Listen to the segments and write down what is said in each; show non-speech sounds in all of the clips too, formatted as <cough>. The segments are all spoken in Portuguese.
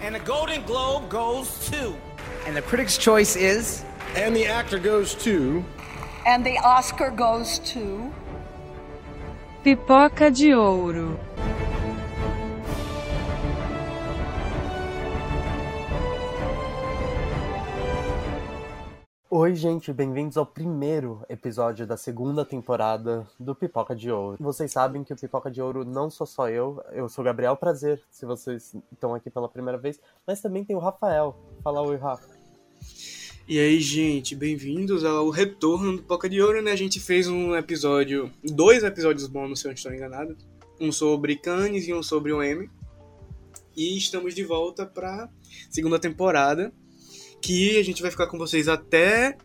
And the Golden Globe goes to. And the Critics' Choice is. And the actor goes to. And the Oscar goes to. Pipoca de Ouro. Oi, gente, bem-vindos ao primeiro episódio da segunda temporada do Pipoca de Ouro. Vocês sabem que o Pipoca de Ouro não sou só eu, eu sou Gabriel Prazer, se vocês estão aqui pela primeira vez, mas também tem o Rafael. Fala oi, Rafa. E aí, gente, bem-vindos ao retorno do Pipoca de Ouro, né? A gente fez um episódio, dois episódios bônus, se eu não estou enganado. Um sobre Cannes e um sobre o M. E estamos de volta para segunda temporada que a gente vai ficar com vocês até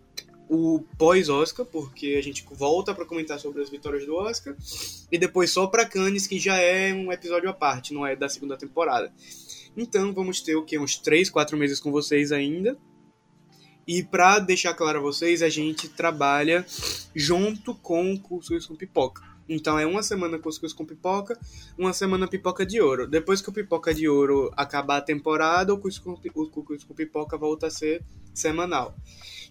o pós-Oscar, porque a gente volta para comentar sobre as vitórias do Oscar, e depois só para Cannes, que já é um episódio à parte, não é da segunda temporada. Então vamos ter o que uns 3, 4 meses com vocês ainda. E para deixar claro a vocês, a gente trabalha junto com o Cursos com Pipoca. Então é uma semana cuscuz com pipoca, uma semana pipoca de ouro. Depois que o pipoca de ouro acabar a temporada, o cuscuz o cuscuz com pipoca volta a ser semanal.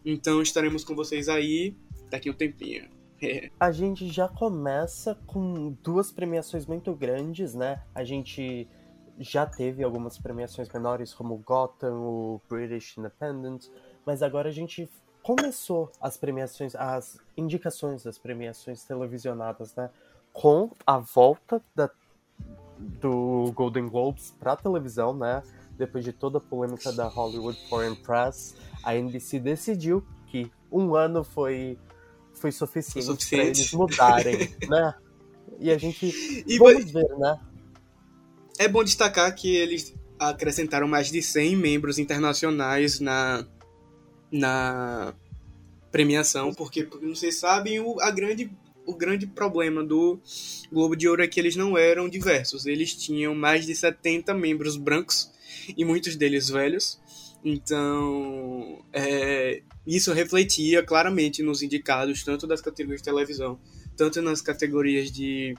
Então estaremos com vocês aí daqui um tempinho. <laughs> a gente já começa com duas premiações muito grandes, né? A gente já teve algumas premiações menores, como o Gotham, o British Independent, mas agora a gente começou as premiações, as indicações das premiações televisionadas, né? Com a volta da, do Golden Globes para televisão, né? Depois de toda a polêmica da Hollywood Foreign Press, a NBC decidiu que um ano foi foi suficiente, suficiente. para eles mudarem, <laughs> né? E a gente e vamos vai... ver, né? É bom destacar que eles acrescentaram mais de 100 membros internacionais na na premiação, porque, porque não vocês sabem, o, a grande, o grande problema do Globo de Ouro é que eles não eram diversos. Eles tinham mais de 70 membros brancos e muitos deles velhos. Então, é, isso refletia claramente nos indicados, tanto das categorias de televisão, tanto nas categorias de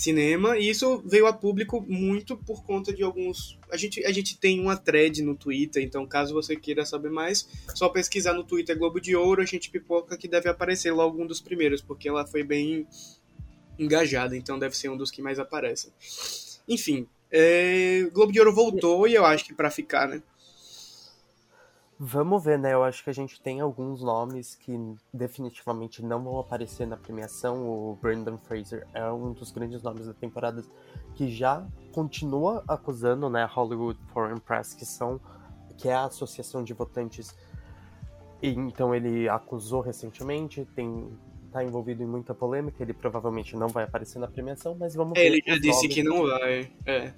cinema, e isso veio a público muito por conta de alguns. A gente, a gente tem uma thread no Twitter, então caso você queira saber mais, só pesquisar no Twitter Globo de Ouro, a gente pipoca que deve aparecer logo um dos primeiros, porque ela foi bem engajada, então deve ser um dos que mais aparecem. Enfim, é, Globo de Ouro voltou e eu acho que para ficar, né? Vamos ver, né? Eu acho que a gente tem alguns nomes que definitivamente não vão aparecer na premiação. O Brandon Fraser é um dos grandes nomes da temporada que já continua acusando, né, Hollywood Foreign Press, que são que é a associação de votantes. E, então ele acusou recentemente, tem tá envolvido em muita polêmica, ele provavelmente não vai aparecer na premiação, mas vamos é, ver. Ele já disse que não vai, é.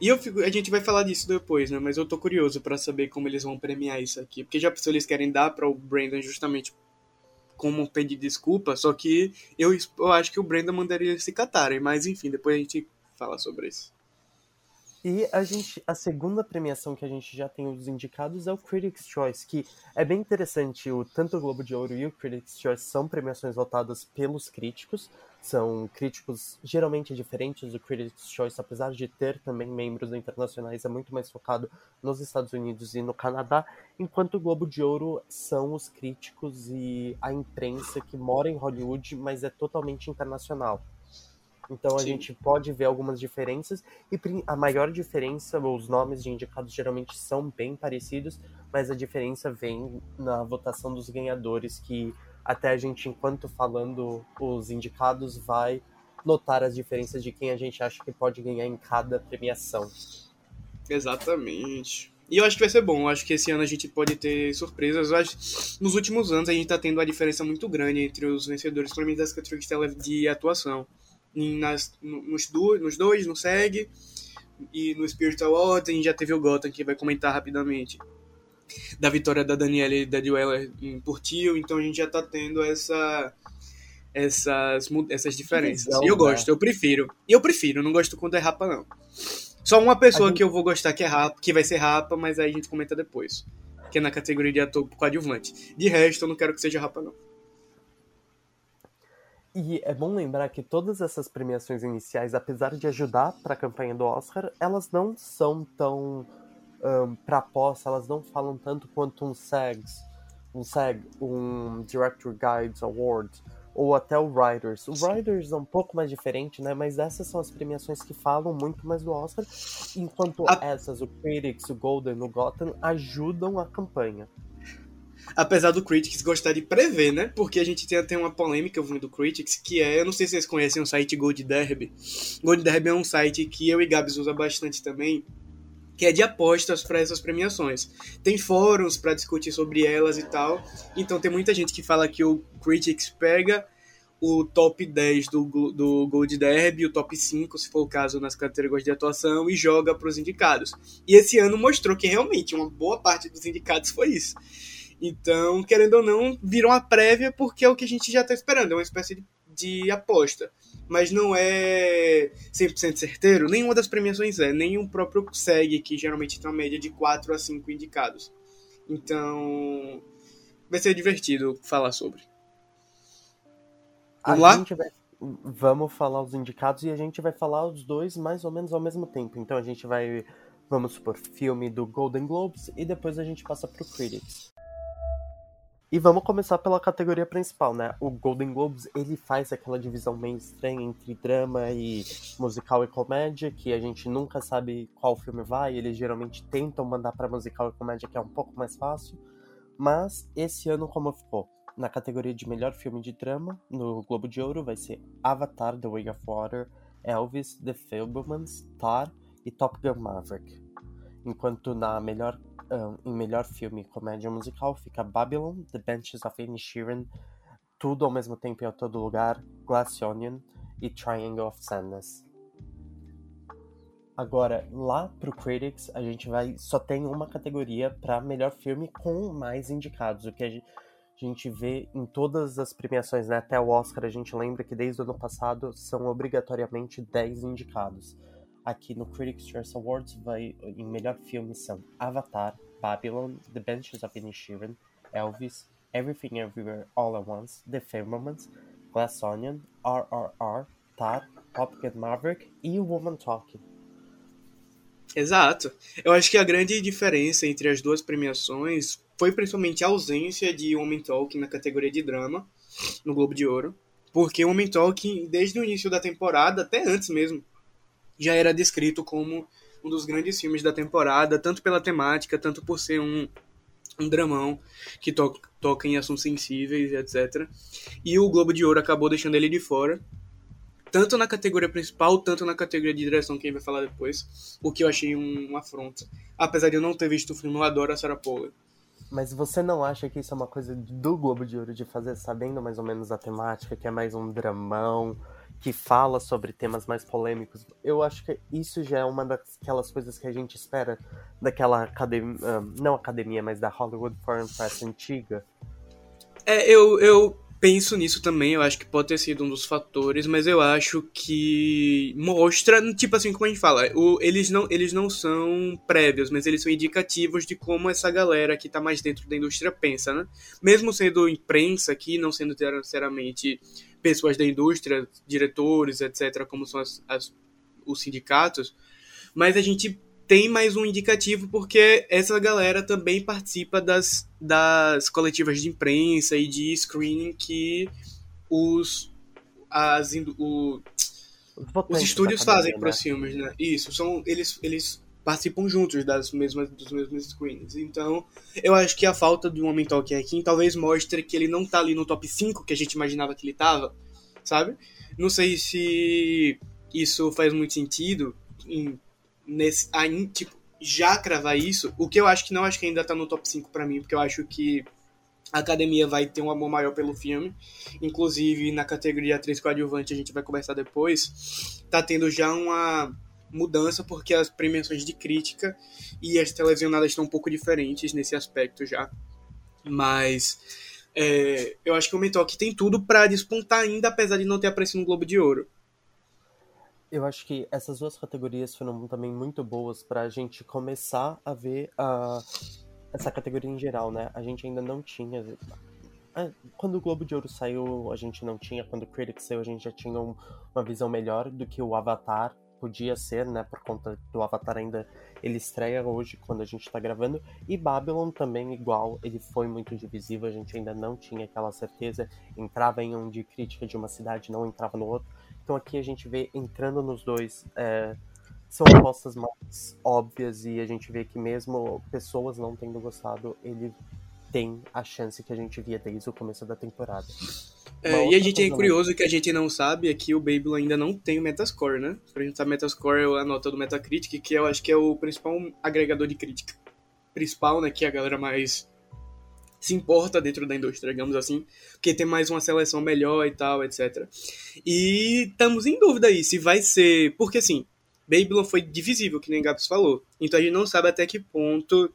E eu fico, a gente vai falar disso depois, né? Mas eu tô curioso para saber como eles vão premiar isso aqui, porque já pensou eles querem dar para o Brandon justamente como pedir desculpa, só que eu, eu acho que o Brandon mandaria eles se catarem, mas enfim, depois a gente fala sobre isso. E a gente, a segunda premiação que a gente já tem os indicados é o Critics' Choice, que é bem interessante. O tanto o Globo de Ouro e o Critics' Choice são premiações votadas pelos críticos. São críticos geralmente diferentes. O Critics' Choice, apesar de ter também membros internacionais, é muito mais focado nos Estados Unidos e no Canadá, enquanto o Globo de Ouro são os críticos e a imprensa que mora em Hollywood, mas é totalmente internacional. Então a Sim. gente pode ver algumas diferenças e a maior diferença, os nomes de indicados geralmente são bem parecidos, mas a diferença vem na votação dos ganhadores, que até a gente, enquanto falando os indicados, vai notar as diferenças de quem a gente acha que pode ganhar em cada premiação. Exatamente. E eu acho que vai ser bom. Eu acho que esse ano a gente pode ter surpresas. Eu acho nos últimos anos a gente está tendo uma diferença muito grande entre os vencedores, principalmente das categorias de atuação nas, nos, do, nos dois, no SEG e no Spirit Awards. A gente já teve o Gotham, que vai comentar rapidamente, da vitória da Daniela e da Duella em Portil. Então a gente já tá tendo essa essas, essas diferenças. e eu né? gosto, eu prefiro. E eu prefiro, não gosto quando é rapa, não. Só uma pessoa gente... que eu vou gostar que é rapa, que vai ser rapa, mas aí a gente comenta depois. Que é na categoria de ator coadjuvante. De resto, eu não quero que seja rapa, não. E é bom lembrar que todas essas premiações iniciais, apesar de ajudar para a campanha do Oscar, elas não são tão um, para aposta, elas não falam tanto quanto um SAGs, um SAG, um Director Guides Award, ou até o Writers. O Writers é um pouco mais diferente, né? Mas essas são as premiações que falam muito mais do Oscar, enquanto A... essas, o Critics, o Golden, o Gotham, ajudam a campanha. Apesar do Critics gostar de prever, né? Porque a gente tem até uma polêmica vindo do Critics, que é, eu não sei se vocês conhecem o site Gold Derby. Gold Derby é um site que eu e Gabs usa bastante também, que é de apostas para essas premiações. Tem fóruns para discutir sobre elas e tal. Então tem muita gente que fala que o Critics pega o top 10 do, do Gold Derby, o top 5, se for o caso, nas categorias de atuação, e joga para os indicados. E esse ano mostrou que realmente uma boa parte dos indicados foi isso. Então, querendo ou não, virou uma prévia porque é o que a gente já está esperando, é uma espécie de, de aposta mas não é 100% certeiro. Nenhuma das premiações é, nem o próprio SEG, que geralmente tem uma média de 4 a 5 indicados. Então, vai ser divertido falar sobre. Vamos a lá? Vai... Vamos falar os indicados e a gente vai falar os dois mais ou menos ao mesmo tempo. Então a gente vai, vamos supor, filme do Golden Globes e depois a gente passa pro Critics. E vamos começar pela categoria principal, né? O Golden Globes, ele faz aquela divisão meio estranha entre drama e musical e comédia, que a gente nunca sabe qual filme vai, eles geralmente tentam mandar para musical e comédia, que é um pouco mais fácil. Mas esse ano como ficou? Na categoria de melhor filme de drama, no Globo de Ouro, vai ser Avatar, The Way of Water, Elvis, The Fablemans, Tar e Top Gun Maverick. Enquanto na melhor em melhor filme comédia musical fica Babylon, The Benches of Inisherin, Tudo ao mesmo tempo e a todo lugar, Glass Onion e Triangle of Sadness. Agora, lá pro Critics, a gente vai só tem uma categoria para melhor filme com mais indicados, o que a gente vê em todas as premiações, né? Até o Oscar, a gente lembra que desde o ano passado são obrigatoriamente 10 indicados. Aqui no Critics' Choice Awards vai em melhor filme são Avatar, Babylon, The Benches of Inisherin, Elvis, Everything Everywhere All at Once, The Firmament, Glass Onion, RRR, Tar, Top Gun Maverick e Woman Talking. Exato. Eu acho que a grande diferença entre as duas premiações foi principalmente a ausência de Woman Talking na categoria de drama no Globo de Ouro, porque Woman Talking desde o início da temporada, até antes mesmo, já era descrito como um dos grandes filmes da temporada, tanto pela temática, tanto por ser um, um dramão que to toca em assuntos sensíveis, etc. E o Globo de Ouro acabou deixando ele de fora, tanto na categoria principal, tanto na categoria de direção, que a gente vai falar depois, o que eu achei um, uma afronta. Apesar de eu não ter visto o filme, eu adoro a Sarah Polley. Mas você não acha que isso é uma coisa do Globo de Ouro de fazer sabendo mais ou menos a temática, que é mais um dramão, que fala sobre temas mais polêmicos. Eu acho que isso já é uma daquelas coisas que a gente espera daquela academia, não academia, mas da Hollywood Foreign Press antiga. É, eu, eu penso nisso também, eu acho que pode ter sido um dos fatores, mas eu acho que mostra, tipo assim, como a gente fala, o, eles, não, eles não são prévios, mas eles são indicativos de como essa galera que tá mais dentro da indústria pensa, né? Mesmo sendo imprensa aqui, não sendo necessariamente pessoas da indústria, diretores, etc., como são as, as, os sindicatos, mas a gente tem mais um indicativo porque essa galera também participa das, das coletivas de imprensa e de screening que os, as, o, os estúdios fazem para os filmes, né? Isso, são, eles, eles participam juntos das mesmas, dos mesmos screens. Então, eu acho que a falta de um Homem Talking aqui talvez mostre que ele não tá ali no top 5 que a gente imaginava que ele tava, sabe? Não sei se isso faz muito sentido em, nesse, aí, tipo, já cravar isso. O que eu acho que não acho que ainda tá no top 5 para mim, porque eu acho que a academia vai ter um amor maior pelo filme. Inclusive, na categoria atriz coadjuvante, a gente vai conversar depois. Tá tendo já uma mudança porque as premiações de crítica e as televisionadas estão um pouco diferentes nesse aspecto já. Mas é, eu acho que o Mentalk tem tudo para despontar ainda, apesar de não ter aparecido no Globo de Ouro. Eu acho que essas duas categorias foram também muito boas para a gente começar a ver essa categoria em geral, né? A gente ainda não tinha. Quando o Globo de Ouro saiu, a gente não tinha. Quando o Critics saiu, a gente já tinha um, uma visão melhor do que o Avatar podia ser, né, por conta do Avatar ainda ele estreia hoje quando a gente está gravando e Babylon também igual, ele foi muito divisivo, a gente ainda não tinha aquela certeza, entrava em um de crítica de uma cidade, não entrava no outro. Então aqui a gente vê entrando nos dois é, são apostas mais óbvias e a gente vê que mesmo pessoas não tendo gostado, ele tem a chance que a gente via desde o começo da temporada. É, e a gente é curioso que a gente não sabe é que o Babylon ainda não tem o Metascore, né? Pra gente saber, Metascore é a nota do Metacritic, que eu acho que é o principal agregador de crítica. Principal, né? Que a galera mais se importa dentro da indústria, digamos assim, porque tem mais uma seleção melhor e tal, etc. E estamos em dúvida aí se vai ser. Porque assim, Babylon foi divisível, que nem Gabs falou. Então a gente não sabe até que ponto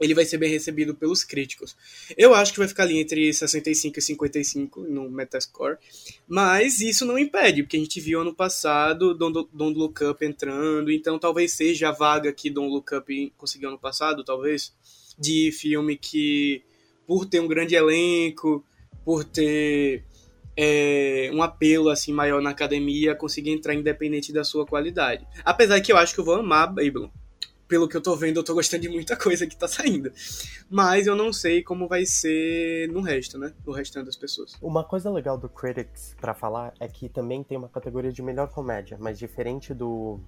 ele vai ser bem recebido pelos críticos. Eu acho que vai ficar ali entre 65 e 55 no Metascore, mas isso não impede, porque a gente viu ano passado Don't, Don't Look Up entrando, então talvez seja a vaga que Don't Look Up conseguiu ano passado, talvez, de filme que, por ter um grande elenco, por ter é, um apelo assim maior na academia, conseguir entrar independente da sua qualidade. Apesar que eu acho que eu vou amar Babylon pelo que eu tô vendo, eu tô gostando de muita coisa que tá saindo. Mas eu não sei como vai ser no resto, né? No restante das pessoas. Uma coisa legal do Critics para falar é que também tem uma categoria de melhor comédia, mas diferente do,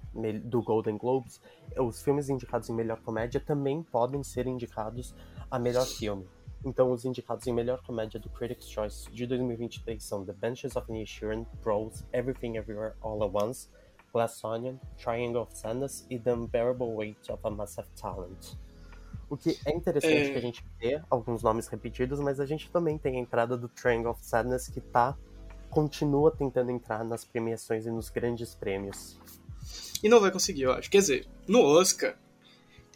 do Golden Globes, os filmes indicados em melhor comédia também podem ser indicados a melhor filme. Então, os indicados em melhor comédia do Critics' Choice de 2023 são The Benches of Inisherin, Bros, Everything Everywhere All at Once, Glass Onion, Triangle of Sadness e The Unbearable Weight of a Massive Talent. O que é interessante é... que a gente vê alguns nomes repetidos, mas a gente também tem a entrada do Triangle of Sadness que tá continua tentando entrar nas premiações e nos grandes prêmios. E não vai conseguir, eu acho. Quer dizer, no Oscar,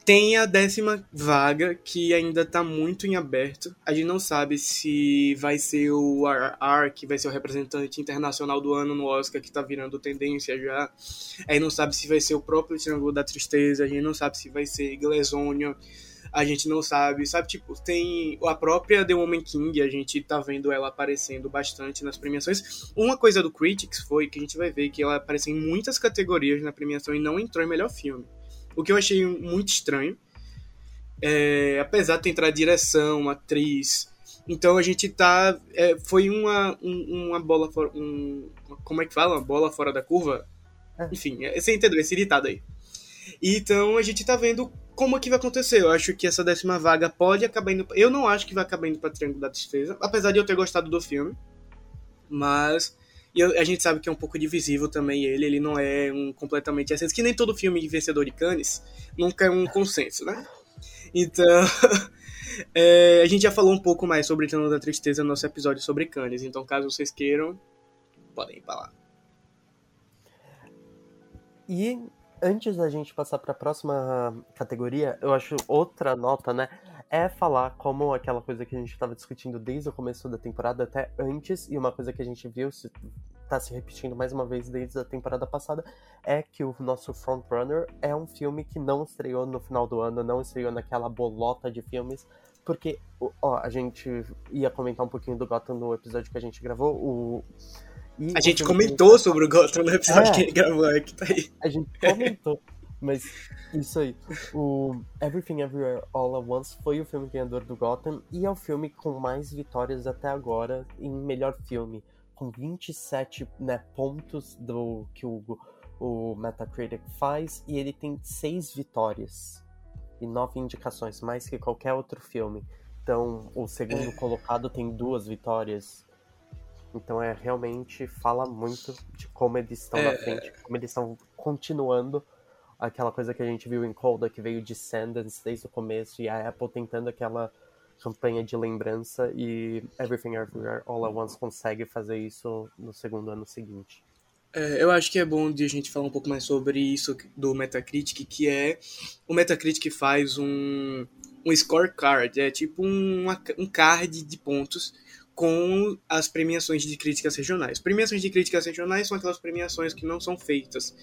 tem a décima vaga, que ainda está muito em aberto. A gente não sabe se vai ser o RR, que vai ser o representante internacional do ano no Oscar, que está virando tendência já. A gente não sabe se vai ser o próprio Triângulo da Tristeza, a gente não sabe se vai ser Glazonion, a gente não sabe, sabe? Tipo, tem a própria The Woman King, a gente tá vendo ela aparecendo bastante nas premiações. Uma coisa do Critics foi que a gente vai ver que ela apareceu em muitas categorias na premiação e não entrou em melhor filme. O que eu achei muito estranho. É, apesar de ter entrado direção, atriz. Então a gente tá. É, foi uma, um, uma bola fora. Um, como é que fala? Uma bola fora da curva? É. Enfim, é, você entendeu esse ditado aí. Então a gente tá vendo como é que vai acontecer. Eu acho que essa décima vaga pode acabar indo. Eu não acho que vai acabar indo pra Triângulo da Tristeza, apesar de eu ter gostado do filme. Mas e a gente sabe que é um pouco divisível também ele, ele não é um completamente aceito, que nem todo filme vencedor de Cannes nunca é um consenso, né? Então, <laughs> é, a gente já falou um pouco mais sobre Trono da Tristeza no nosso episódio sobre Cannes, então caso vocês queiram, podem ir pra lá. E antes da gente passar para a próxima categoria, eu acho outra nota, né? é falar como aquela coisa que a gente estava discutindo desde o começo da temporada até antes, e uma coisa que a gente viu tá se repetindo mais uma vez desde a temporada passada, é que o nosso Frontrunner é um filme que não estreou no final do ano, não estreou naquela bolota de filmes, porque ó, a gente ia comentar um pouquinho do Gotham no episódio que a gente gravou, o e a gente comentou que... sobre o Gotham no episódio é, que gente gravou aqui, tá aí. A gente comentou. Mas isso aí. O Everything Everywhere All at Once foi o filme ganhador do Gotham e é o filme com mais vitórias até agora em melhor filme, com 27 né, pontos do que o, o Metacritic faz e ele tem seis vitórias e nove indicações, mais que qualquer outro filme. Então, o segundo é. colocado tem duas vitórias. Então, é realmente fala muito de como eles estão é. na frente, como eles estão continuando aquela coisa que a gente viu em Coda, que veio Descendants desde o começo, e a Apple tentando aquela campanha de lembrança, e Everything Everywhere All at Once consegue fazer isso no segundo ano seguinte. É, eu acho que é bom de a gente falar um pouco mais sobre isso do Metacritic, que é o Metacritic faz um, um scorecard, é tipo um, um card de pontos com as premiações de críticas regionais. Premiações de críticas regionais são aquelas premiações que não são feitas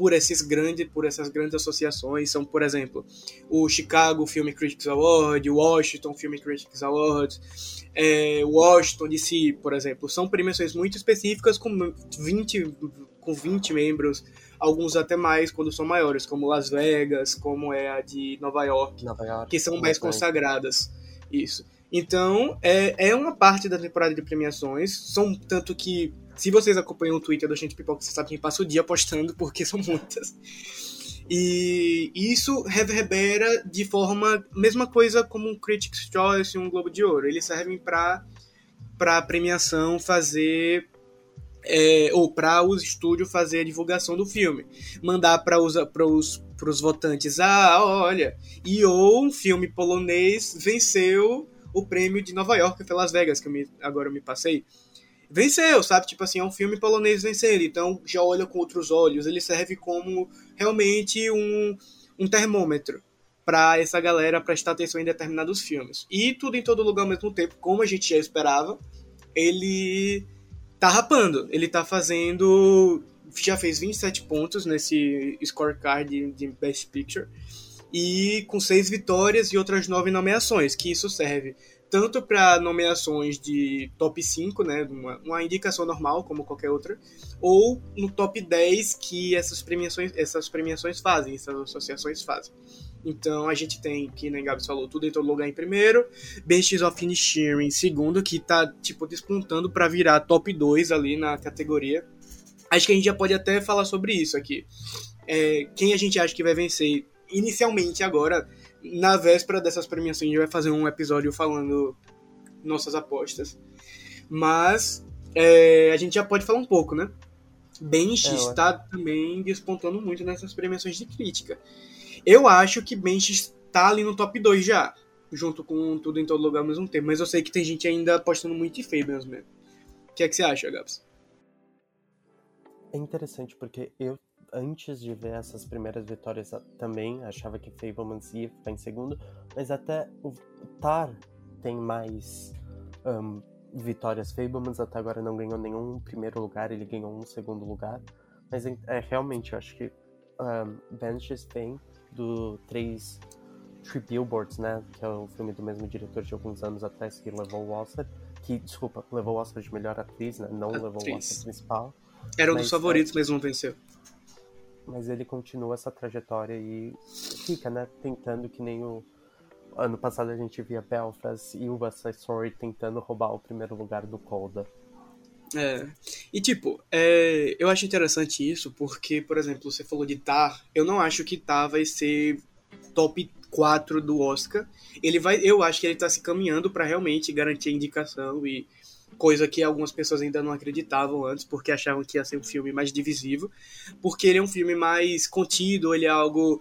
por esses grandes, por essas grandes associações, são, por exemplo, o Chicago Film Critics Award, o Washington Film Critics Award, é, Washington DC, por exemplo, são premiações muito específicas com 20, com 20 membros alguns até mais quando são maiores, como Las Vegas, como é a de Nova York, Nova York. que são mais consagradas. Isso. Então, é, é uma parte da temporada de premiações. São tanto que, se vocês acompanham o Twitter do Gente Pipoca, você sabe que passa o dia postando, porque <laughs> são muitas. E isso reverbera de forma. Mesma coisa como um Critics' Choice e um Globo de Ouro. Eles servem para a premiação fazer. é, ou para o estúdio fazer a divulgação do filme. Mandar para os, os, os votantes: ah, olha, e ou um filme polonês venceu o prêmio de Nova York foi Las Vegas, que eu me, agora eu me passei. Venceu, sabe? Tipo assim, é um filme polonês vencendo, então já olha com outros olhos. Ele serve como realmente um, um termômetro para essa galera prestar atenção em determinados filmes. E tudo em todo lugar ao mesmo tempo, como a gente já esperava, ele tá rapando. Ele tá fazendo. Já fez 27 pontos nesse scorecard de, Best Picture e com seis vitórias e outras nove nomeações, que isso serve tanto para nomeações de top 5, né, uma, uma, indicação normal, como qualquer outra, ou no top 10 que essas premiações, essas premiações fazem, essas associações fazem. Então a gente tem, que nem Gabs falou, tudo em todo lugar em primeiro, Benches of Inisherin em segundo, que tá tipo despontando para virar top 2 ali na categoria. Acho que a gente já pode até falar sobre isso aqui. É, quem a gente acha que vai vencer inicialmente agora, na véspera dessas premiações, a gente vai fazer um episódio falando nossas apostas. Mas é, a gente já pode falar um pouco, né? Bench É, está também despontando muito nessas premiações de crítica. Eu acho que Bench está ali no top 2 já, junto com tudo em todo lugar ao mesmo tempo. Mas eu sei que tem gente ainda apostando muito em Fabians mesmo. O que é que você acha, Gabs? É interessante porque eu, antes de ver essas primeiras vitórias, também achava que Fablemans ia ficar em segundo, mas até o Tar tem mais ahn, vitórias. Fablemans até agora não ganhou nenhum primeiro lugar, ele ganhou um segundo lugar. Mas é, é, realmente, eu acho que um, Benches vem do 3 Three Billboards, né? Que é o filme do mesmo diretor de alguns anos atrás que levou o Oscar. Que, desculpa, levou o Oscar de melhor atriz, né? Não levou o Atriz. Oscar principal. Era um dos favoritos, mas não venceu. Mas ele continua essa trajetória e fica, né? Tentando que nem o. Ano passado a gente via Belfast e o Side Story tentando roubar o primeiro lugar do Colda. É. E tipo, é, eu acho interessante isso porque, por exemplo, você falou de Tar, eu não acho que Tar vai ser top 4 do Oscar. Ele vai, eu acho que ele tá se caminhando para realmente garantir a indicação e coisa que algumas pessoas ainda não acreditavam antes, porque achavam que ia ser um filme mais divisivo, porque ele é um filme mais contido, ele é algo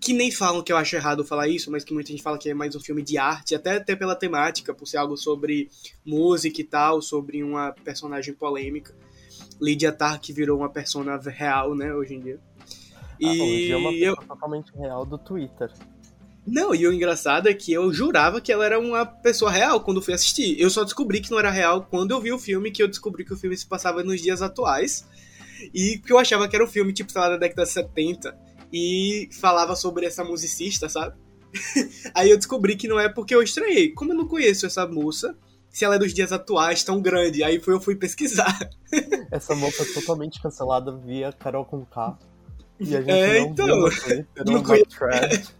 que nem falam que eu acho errado falar isso, mas que muita gente fala que é mais um filme de arte, até, até pela temática, por ser algo sobre música e tal, sobre uma personagem polêmica. Lydia que virou uma persona real, né, hoje em dia. Ah, hoje E é uma eu, pessoa totalmente real do Twitter. Não, e o engraçado é que eu jurava que ela era uma pessoa real quando fui assistir. Eu só descobri que não era real quando eu vi o filme, que eu descobri que o filme se passava nos dias atuais. E que eu achava que era um filme, tipo, sei lá, da década de 70. E falava sobre essa musicista, sabe? <laughs> Aí eu descobri que não é porque eu estranhei. Como eu não conheço essa moça, se ela é dos dias atuais, tão grande. Aí foi, eu fui pesquisar. <laughs> Essa moça é totalmente cancelada via Carol com K. E a gente É, não então. viu Twitter Não conheço.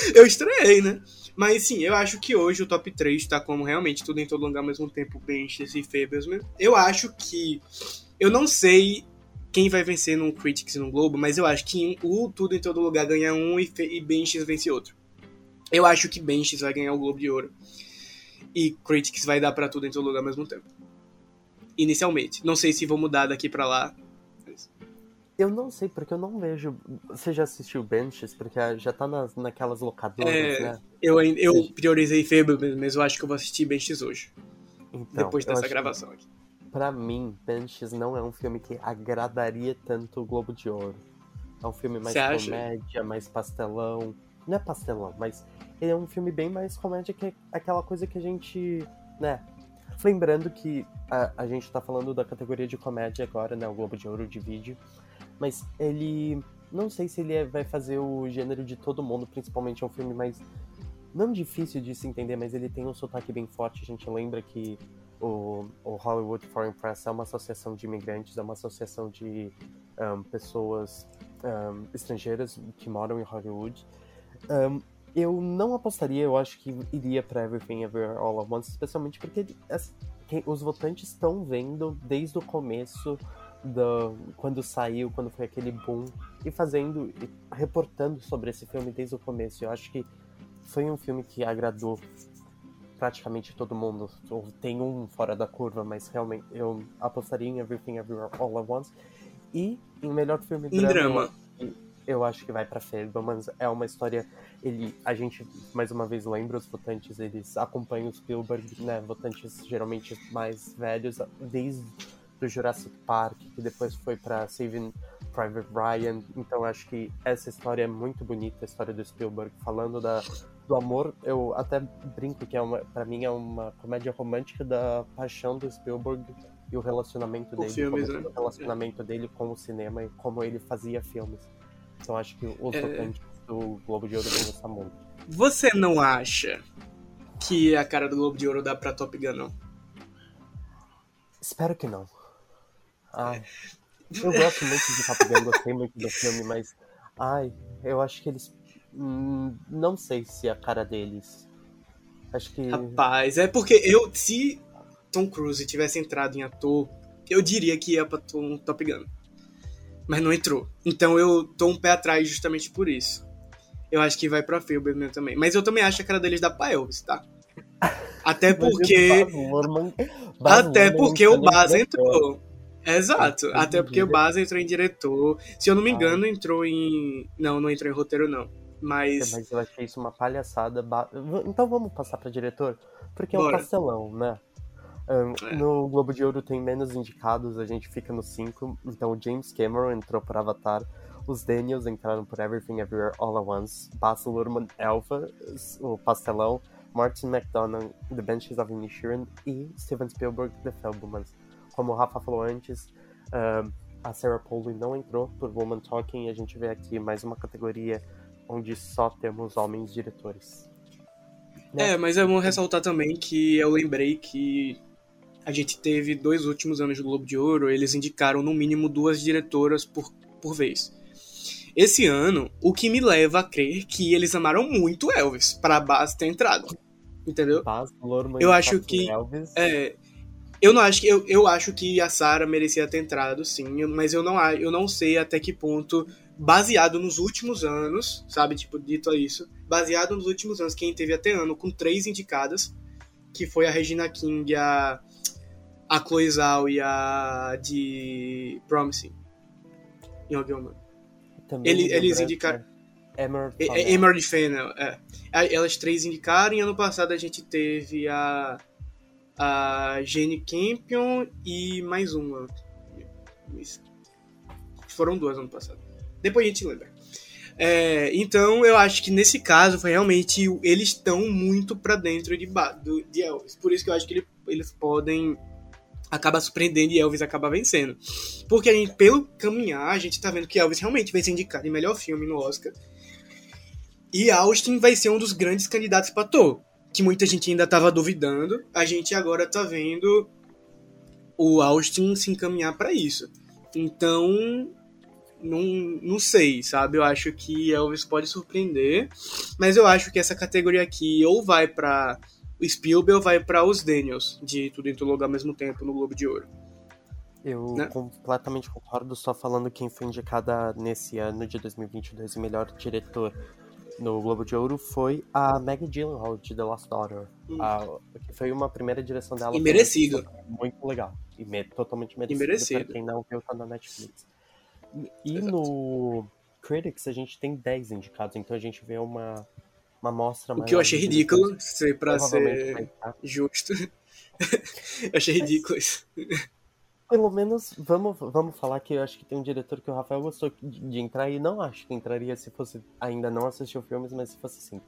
<laughs> eu estranhei, né? Mas sim, eu acho que hoje o top 3 tá como realmente tudo em todo lugar ao mesmo tempo, Benches e Fables mesmo. Eu acho que. Eu não sei quem vai vencer no Critics e no Globo, mas eu acho que o Tudo em Todo Lugar ganha um e, e Benches vence outro. Eu acho que Benches vai ganhar o Globo de Ouro. E Critics vai dar pra tudo em todo lugar ao mesmo tempo. Inicialmente. Não sei se vou mudar daqui pra lá. Eu não sei, porque eu não vejo. Você já assistiu Benches? Porque já tá nas, naquelas locadoras, É, né? Eu, eu priorizei Fables, mas eu acho que eu vou assistir Benches hoje. Então, depois dessa gravação aqui. Pra mim, Benches não é um filme que agradaria tanto o Globo de Ouro. É um filme mais Você acha? comédia, mais pastelão. Não é pastelão, mas ele é um filme bem mais comédia que aquela coisa que a gente, né? Lembrando que a, a gente tá falando da categoria de comédia agora, né? O Globo de Ouro divide. Mas ele. Não sei se ele é- vai fazer o gênero de todo mundo, principalmente é um filme mais. Não difícil de se entender, mas ele tem um sotaque bem forte. A gente lembra que o, o Hollywood Foreign Press é uma associação de imigrantes, é uma associação de um, pessoas um, estrangeiras que moram em Hollywood. Um, eu não apostaria, eu acho que iria para Everything Everywhere All at Once, especialmente porque as, os votantes estão vendo desde o começo do, quando saiu, quando foi aquele boom, e fazendo, e reportando sobre esse filme desde o começo. Eu acho que foi um filme que agradou praticamente todo mundo. Tem um fora da curva, mas realmente eu apostaria em Everything Everywhere All at Once. E em melhor filme em drama, drama. eu acho que vai para mas É uma história. Ele, a gente mais uma vez lembra os votantes, eles acompanham o Spielberg, né? Votantes geralmente mais velhos, desde do Jurassic Park, que depois foi para Saving Private Ryan. Então acho que essa história é muito bonita, a história do Spielberg falando da, do amor. Eu até brinco que é uma, para mim é uma comédia romântica da paixão do Spielberg e o relacionamento o dele, filmes, como, né? o relacionamento dele com o cinema e como ele fazia filmes. Então acho que os É. do Globo de Ouro vão gostar muito. Você não acha que a cara do Globo de Ouro dá pra Top Gun, não? Espero que não. Ai, eu gosto muito de Top Gun, gostei muito do filme, mas ai, eu acho que eles hum, não sei se é a cara deles. Acho que Rapaz, é porque eu, se Tom Cruise tivesse entrado em ator, eu diria que ia pra Tom, Top Gun. Mas não entrou. Então eu tô um pé atrás justamente por isso. Eu acho que vai pra Spielberg também. Mas eu também acho a cara deles dá pra Elvis, tá? Até porque. Luhrmann- Baz Até porque o Baz entrou. Exato. Até porque o Baz entrou em diretor. Se eu não me Ah. engano, entrou em. Não, não entrou em roteiro, não. Mas. Mas eu achei isso uma palhaçada. ba- Então vamos passar pra diretor? Porque é um Bora. pastelão, né? É. No Globo de Ouro tem menos indicados, a gente fica no 5. Então o James Cameron entrou por Avatar, os Daniels entraram por Everything Everywhere All at Once, Baz Luhrmann Elva, o pastelão, Martin McDonagh, The Benches of Inisherin e Steven Spielberg, The Fablemans. Como o Rafa falou antes, ahn, a Sarah Polley não entrou por Woman Talking e a gente vê aqui mais uma categoria onde só temos homens diretores. É, mas é bom ressaltar também que eu lembrei que a gente teve dois últimos anos do Globo de Ouro, eles indicaram no mínimo duas diretoras por, por vez. Esse ano, o que me leva a crer que eles amaram muito Elvis, pra base ter entrado. Entendeu? Baz Luhrmann Eu acho que- Elvis. É, eu não acho que eu, eu acho que a Sarah merecia ter entrado, sim, mas eu não eu não sei até que ponto baseado nos últimos anos, sabe, tipo dito isso, baseado nos últimos anos quem teve até ano com três indicadas, que foi a Regina King, a a Chloe Zhao e a de Promising. Em. Também ele- eles lembra- indicaram- Emerald E- Fennell. e- Emerald Fennell, é. Elas três indicaram, e ano passado a gente teve a, a Jane Campion e mais uma. Foram duas ano passado. Depois a gente lembra. É, então eu acho que nesse caso foi realmente eles estão muito pra dentro de, do- de Elvis. Por isso que eu acho que ele- eles podem acaba surpreendendo e Elvis acaba vencendo. Porque a gente, pelo caminhar, a gente tá vendo que Elvis realmente vai ser indicado em melhor filme no Oscar. E Austin vai ser um dos grandes candidatos para ator, que muita gente ainda tava duvidando. A gente agora tá vendo o Austin se encaminhar para isso. Então, não, não sei, sabe? Eu acho que Elvis pode surpreender, mas eu acho que essa categoria aqui ou vai para o Spielberg ou vai para os Daniels, de Tudo em Todo Lugar ao mesmo tempo no Globo de Ouro. Eu né? completamente concordo, só falando quem foi indicada nesse ano de 2022 o melhor diretor no Globo de Ouro foi a Maggie Gyllenhaal de The Lost Daughter. Hum. A- que foi uma primeira direção dela. E merecido. Muito legal. E me- totalmente merecido. merecido. Pra quem não viu, tá na Netflix. E, e no Critics a gente tem 10 indicados, então a gente vê uma, uma mostra O que eu achei ridículo, ser pra ser estar. justo. <laughs> eu achei ridículo isso. Pelo menos, vamos, vamos falar que eu acho que tem um diretor que o Rafael gostou de, de entrar e não acho que entraria se fosse. Ainda não assistiu filmes, mas se fosse assim.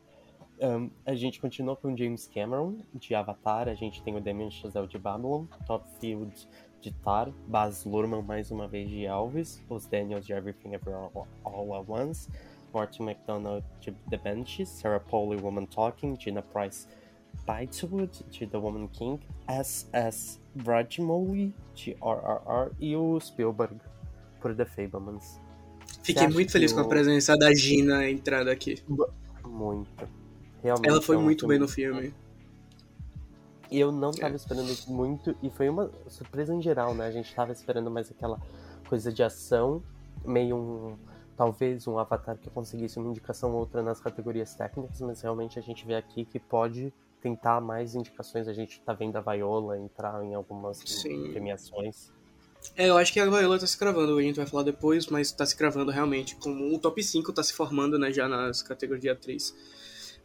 Ahn, a gente continua com James Cameron, de Avatar, a gente tem o Damien Chazelle de Babylon, Top Field de Tar, Baz Luhrmann mais uma vez de Elvis, os Daniels de Everything Everywhere All, at Once, Martin McDonagh de The Benches, Sarah Polley Woman Talking, Gina Price Biteswood, de The Woman King, S.S. Rajmouli, de RRR, e o Spielberg, por The Fablemans. Fiquei muito feliz com a presença da Gina entrando aqui. Muito. Realmente. Ela foi é muito bem no filme. E eu não tava É. esperando muito, e foi uma surpresa em geral, né? A gente tava esperando mais aquela coisa de ação, meio um. Talvez um avatar que conseguisse uma indicação ou outra nas categorias técnicas, mas realmente a gente vê aqui que pode tentar mais indicações. A gente tá vendo a Viola entrar em algumas Sim. premiações. É, eu acho que a Viola tá se cravando, a gente vai falar depois, mas tá se cravando realmente. Como o top 5 tá se formando, né, já nas categorias de atriz.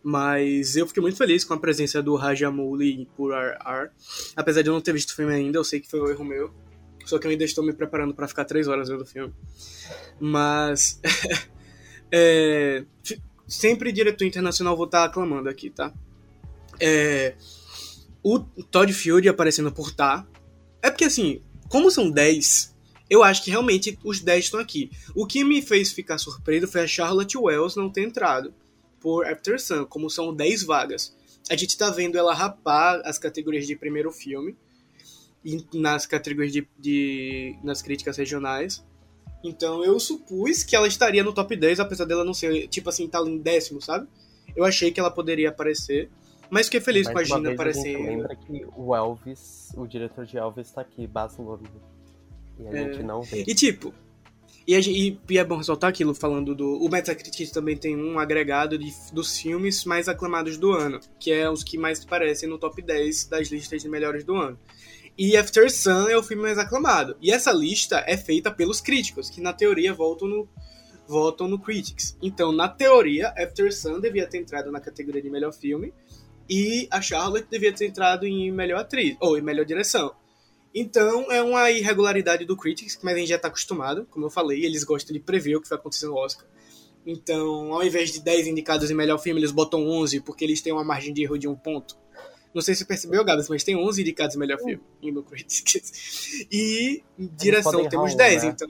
Mas eu fiquei muito feliz com a presença do Rajamouli por RR. Apesar de eu não ter visto o filme ainda, eu sei que foi um erro meu. Só que eu ainda estou me preparando pra ficar três horas vendo o filme. Mas. <laughs> é, sempre diretor internacional vou estar aclamando aqui, tá? É, o Todd Field aparecendo por Tá. É porque assim, como são 10, eu acho que realmente os 10 estão aqui. O que me fez ficar surpreso foi a Charlotte Wells não ter entrado por After Sun, como são 10 vagas. A gente tá vendo ela rapar as categorias de primeiro filme e nas categorias de, de- nas críticas regionais. Então eu supus que ela estaria no top 10, apesar dela não ser, tipo assim, tá em décimo, sabe? Eu achei que ela poderia aparecer, mas fiquei feliz Mais com a Gina gente aparecendo. lembra que o Elvis, o diretor de Elvis, tá aqui, Baz Luhrmann. E a É. gente não vê. E tipo, e, a gen- e é bom ressaltar aquilo falando do. O Metacritic também tem um agregado de, dos filmes mais aclamados do ano, que é os que mais aparecem no top 10 das listas de melhores do ano. E After Sun é o filme mais aclamado. E essa lista é feita pelos críticos, que na teoria votam no, votam no Critics. Então, na teoria, After Sun devia ter entrado na categoria de melhor filme e a Charlotte devia ter entrado em melhor atriz, ou em melhor direção. Então, é uma irregularidade do Critics, mas a gente já tá acostumado, como eu falei, eles gostam de prever o que vai acontecer no Oscar. Então, ao invés de 10 indicados em melhor filme, eles botam 11, porque eles têm uma margem de erro de um ponto. Não sei se você percebeu, Gabs, mas tem 11 indicados em melhor filme no Critics. E direção temos errar um, 10, né? então.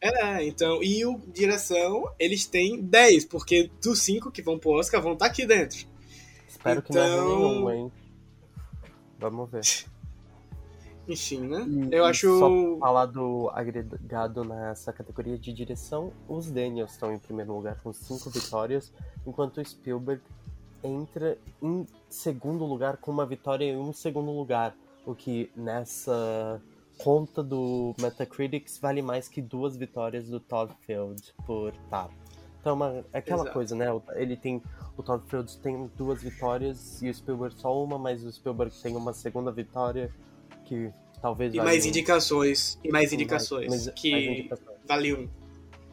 É, então, e o direção, eles têm 10, porque dos 5 que vão pro Oscar vão estar aqui dentro. Espero que não Então- nenhum, hein? Vamos ver. <laughs> Enfim, né? E- Eu e acho. Só falar do agregado nessa categoria de direção, os Daniels estão em primeiro lugar com cinco vitórias, enquanto o Spielberg entra em segundo lugar com uma vitória e um segundo lugar, o que nessa conta do Metacritics vale mais que duas vitórias do Todd Field por Tar. Então é uma- é aquela Exato. coisa, né? Ele tem o Todd Field tem duas vitórias e o Spielberg só uma, mas o Spielberg tem uma segunda vitória que talvez E mais um- indicações. E mais indicações. mais- que mais indicações. vale um.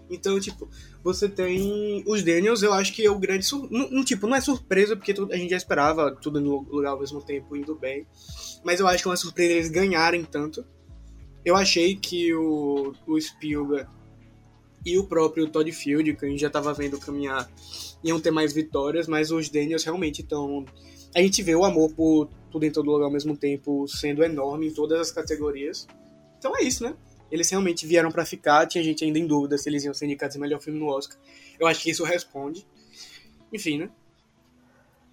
Então, tipo, você tem os Daniels, eu acho que é o grande. Sur... Não, não, tipo, não é surpresa, porque a gente já esperava tudo no lugar ao mesmo tempo indo bem. Mas eu acho que é uma surpresa eles ganharem tanto. Eu achei que o, o Spielberg e o próprio Todd Field, que a gente já tava vendo caminhar, iam ter mais vitórias, mas os Daniels realmente estão. A gente vê o amor por tudo em todo lugar ao mesmo tempo sendo enorme em todas as categorias. Então é isso, né? Eles realmente vieram pra ficar, tinha gente ainda em dúvida se eles iam ser indicados em melhor filme no Oscar. Eu acho que isso responde. Enfim, né?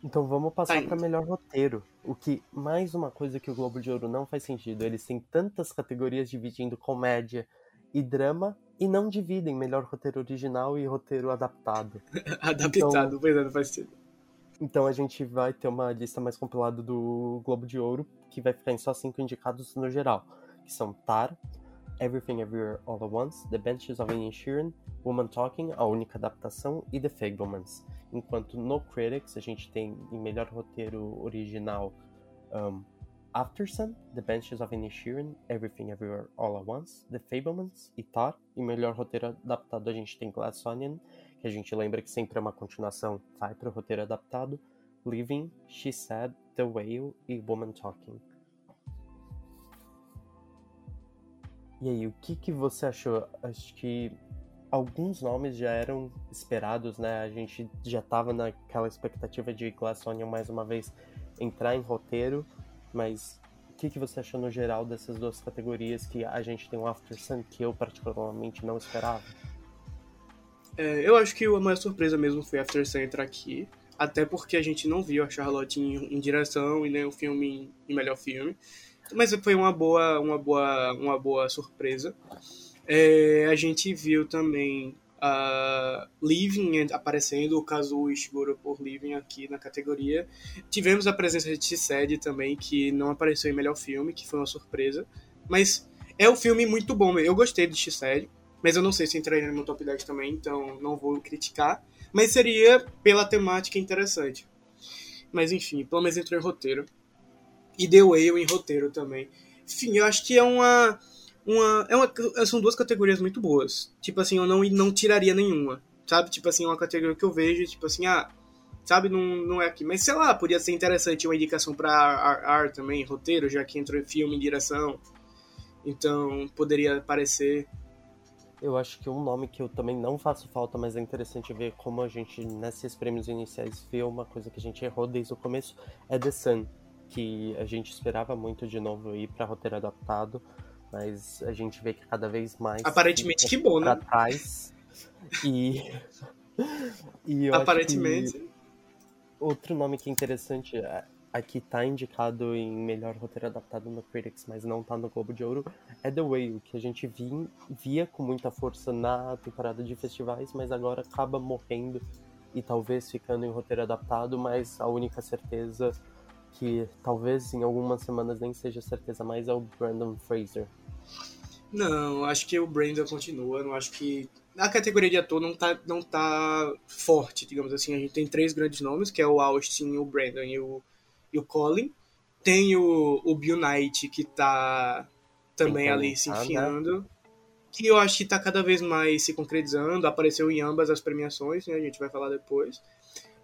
Então vamos passar Tá para melhor roteiro. O que, mais uma coisa que o Globo de Ouro não faz sentido. Eles têm tantas categorias dividindo comédia e drama e não dividem melhor roteiro original e roteiro adaptado. <laughs> Adaptado, pois é, não faz sentido. Então a gente vai ter uma lista mais compilada do Globo de Ouro, que vai ficar em só cinco indicados no geral, que são Tar, Everything Everywhere All at Once, The Benches of Inisherin, Woman Talking, a única adaptação, e The Fablemans. Enquanto no Critics a gente tem em melhor roteiro original um, After Sun, The Benches of Inisherin, Everything Everywhere All at Once, The Fablemans e. E melhor roteiro adaptado a gente tem Glass Onion, que a gente lembra que sempre é uma continuação, vai para o roteiro adaptado, Living, She Said, The Whale e Woman Talking. E aí, o que, que você achou? Acho que alguns nomes já eram esperados, né? A gente já tava naquela expectativa de Glass Onion mais uma vez entrar em roteiro, mas o que, que você achou no geral dessas duas categorias que a gente tem um After Sun que eu particularmente não esperava? É, eu acho que a maior surpresa mesmo foi After Sun entrar aqui. até porque a gente não viu a Charlotte em, em direção e nem o filme em, em, melhor filme. Mas foi uma boa, uma boa, uma boa surpresa. É, a gente viu também a Living aparecendo, o Kazuo Ishiguro por Living aqui na categoria. Tivemos a presença de T-Sed também, que não apareceu em melhor filme, que foi uma surpresa. Mas é um filme muito bom, eu gostei de T-Sed, mas eu não sei se entraria no meu top 10 também, então não vou criticar. Mas seria pela temática interessante. Mas enfim, pelo menos entrou em roteiro. E The Whale em roteiro também. Enfim, eu acho que é uma. Uma, é uma são duas categorias muito boas. Tipo assim, eu não, não tiraria nenhuma. Sabe? Tipo assim, uma categoria que eu vejo, tipo assim, ah, sabe, não, não é aqui. Mas sei lá, podia ser interessante uma indicação pra R também, roteiro, já que entrou em filme, em direção. Então, poderia aparecer. Eu acho que um nome que eu também não faço falta, mas é interessante ver como a gente, nesses prêmios iniciais, vê uma coisa que a gente errou desde o começo, é The Sun, que a gente esperava muito de novo ir para roteiro adaptado, mas a gente vê que cada vez mais... Aparentemente que bom, né? trás. E... e Aparentemente... Outro nome que é interessante aqui tá indicado em melhor roteiro adaptado no Critics, mas não tá no Globo de Ouro, é The Whale, que a gente via, via com muita força na temporada de festivais, mas agora acaba morrendo e talvez ficando em roteiro adaptado, mas a única certeza que talvez em algumas semanas nem seja certeza mais é o Brandon Fraser. Não, acho que o Brandon continua, não acho que a categoria de ator não tá, não tá forte, digamos assim. A gente tem três grandes nomes, que é o Austin, o Brandon e o e o Colin. Tem o, o Bill Knight, que tá também ali se enfiando. Que eu acho que tá cada vez mais se concretizando. Apareceu em ambas as premiações, né? A gente vai falar depois.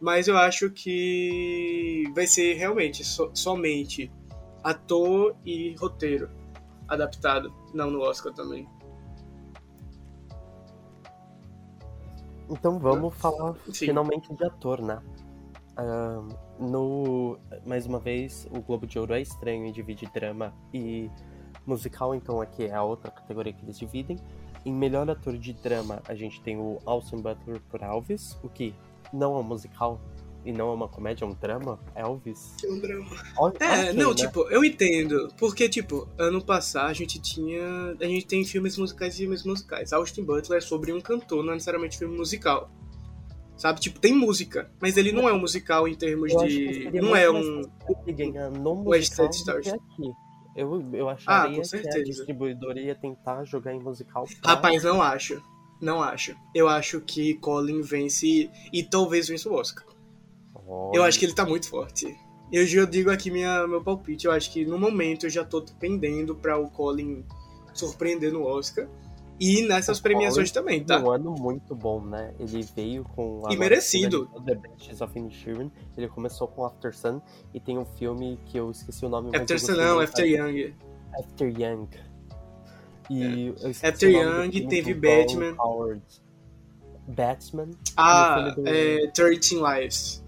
Mas eu acho que vai ser realmente so, somente ator e roteiro adaptado. Não no Oscar também. Então vamos falar Sim. finalmente de ator, né? Uh, no, mais uma vez, o Globo de Ouro é estranho e divide drama e musical, então aqui é a outra categoria que eles dividem. Em melhor ator de drama, a gente tem o Austin Butler por Elvis, o que não é um musical e não é uma comédia, é um drama. Elvis. É um drama. é, não, né? tipo, eu entendo. Porque, tipo, ano passado a gente tinha. A gente tem filmes musicais e filmes musicais. Austin Butler é sobre um cantor, não necessariamente filme musical. Sabe? Tipo, tem música, mas ele não é um musical em termos eu de. Não é um. Ganhar no musical Stars. Aqui. Eu, eu acharia ah, que a distribuidora ia tentar jogar em musical. Pra... Rapaz, não acho. Não acho. Eu acho que Colin vence e talvez vença o Oscar. Eu acho que ele tá muito forte. Eu já digo aqui minha, meu palpite. Eu acho que no momento eu já tô pendendo para o Colin surpreender no Oscar. E nessas premiações também, tá? Um ano muito bom, né? Ele veio com. E merecido. The Banshees of Inisherin. Ele começou com After Sun e tem um filme que eu esqueci o nome. After Sun não, After Young. After Young. E é. After Young teve Batman. Howard. Batman. Ah, é 13 Lives.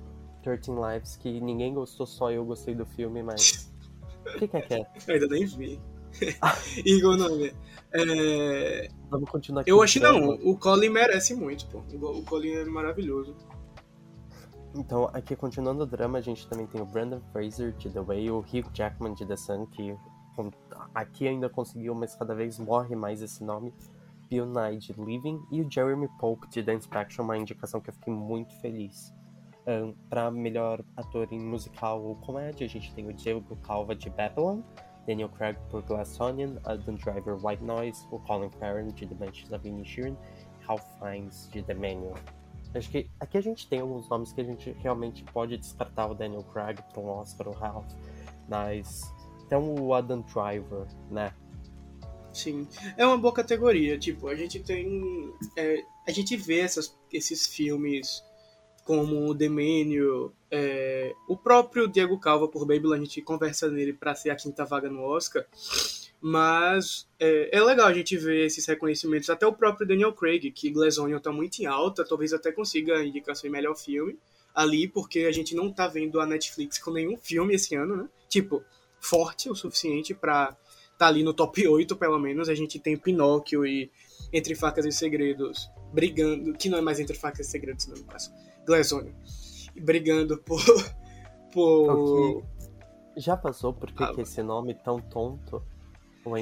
13 Lives, que ninguém gostou, só eu gostei do filme, mas. O que, que é que é? Eu ainda nem vi. <laughs> Igor nome. É... Vamos continuar aqui. Eu acho não, o Colin merece muito, pô. O Colin é maravilhoso. Então, aqui continuando o drama, a gente também tem o Brandon Fraser de The Way, o Hugh Jackman de The Sun, que aqui ainda conseguiu, mas cada vez morre mais esse nome. Bill Nye de Living e o Jeremy Pope de The Inspection, uma indicação que eu fiquei muito feliz. Um, para melhor ator em musical ou comédia, a gente tem o Diego Calva de Babylon, Daniel Craig por Glass Onion, Adam Driver White Noise, o Colin Farrell de The Banshees of Inisherin, Hal Fiennes de The Manual. Acho que aqui a gente tem alguns nomes que a gente realmente pode descartar o Daniel Craig para um Oscar ou Ralph, mas então o Adam Driver, né? Sim, é uma boa categoria. Tipo, a gente tem. É, a gente vê essas, esses filmes como o Menu, é, o próprio Diego Calva por Babylon, a gente conversa nele para ser a quinta vaga no Oscar, mas é, é, legal a gente ver esses reconhecimentos, até o próprio Daniel Craig, que Glass tá muito em alta, talvez até consiga a indicação em melhor filme ali, porque a gente não tá vendo a Netflix com nenhum filme esse ano, né? Tipo, forte o suficiente para tá ali no top 8, pelo menos. A gente tem Pinóquio e Entre Facas e Segredos brigando, que não é mais Entre Facas e Segredos, não, caso, Glass Onion. brigando por. <laughs> por... Já passou por que, Ah, que esse nome tão tonto?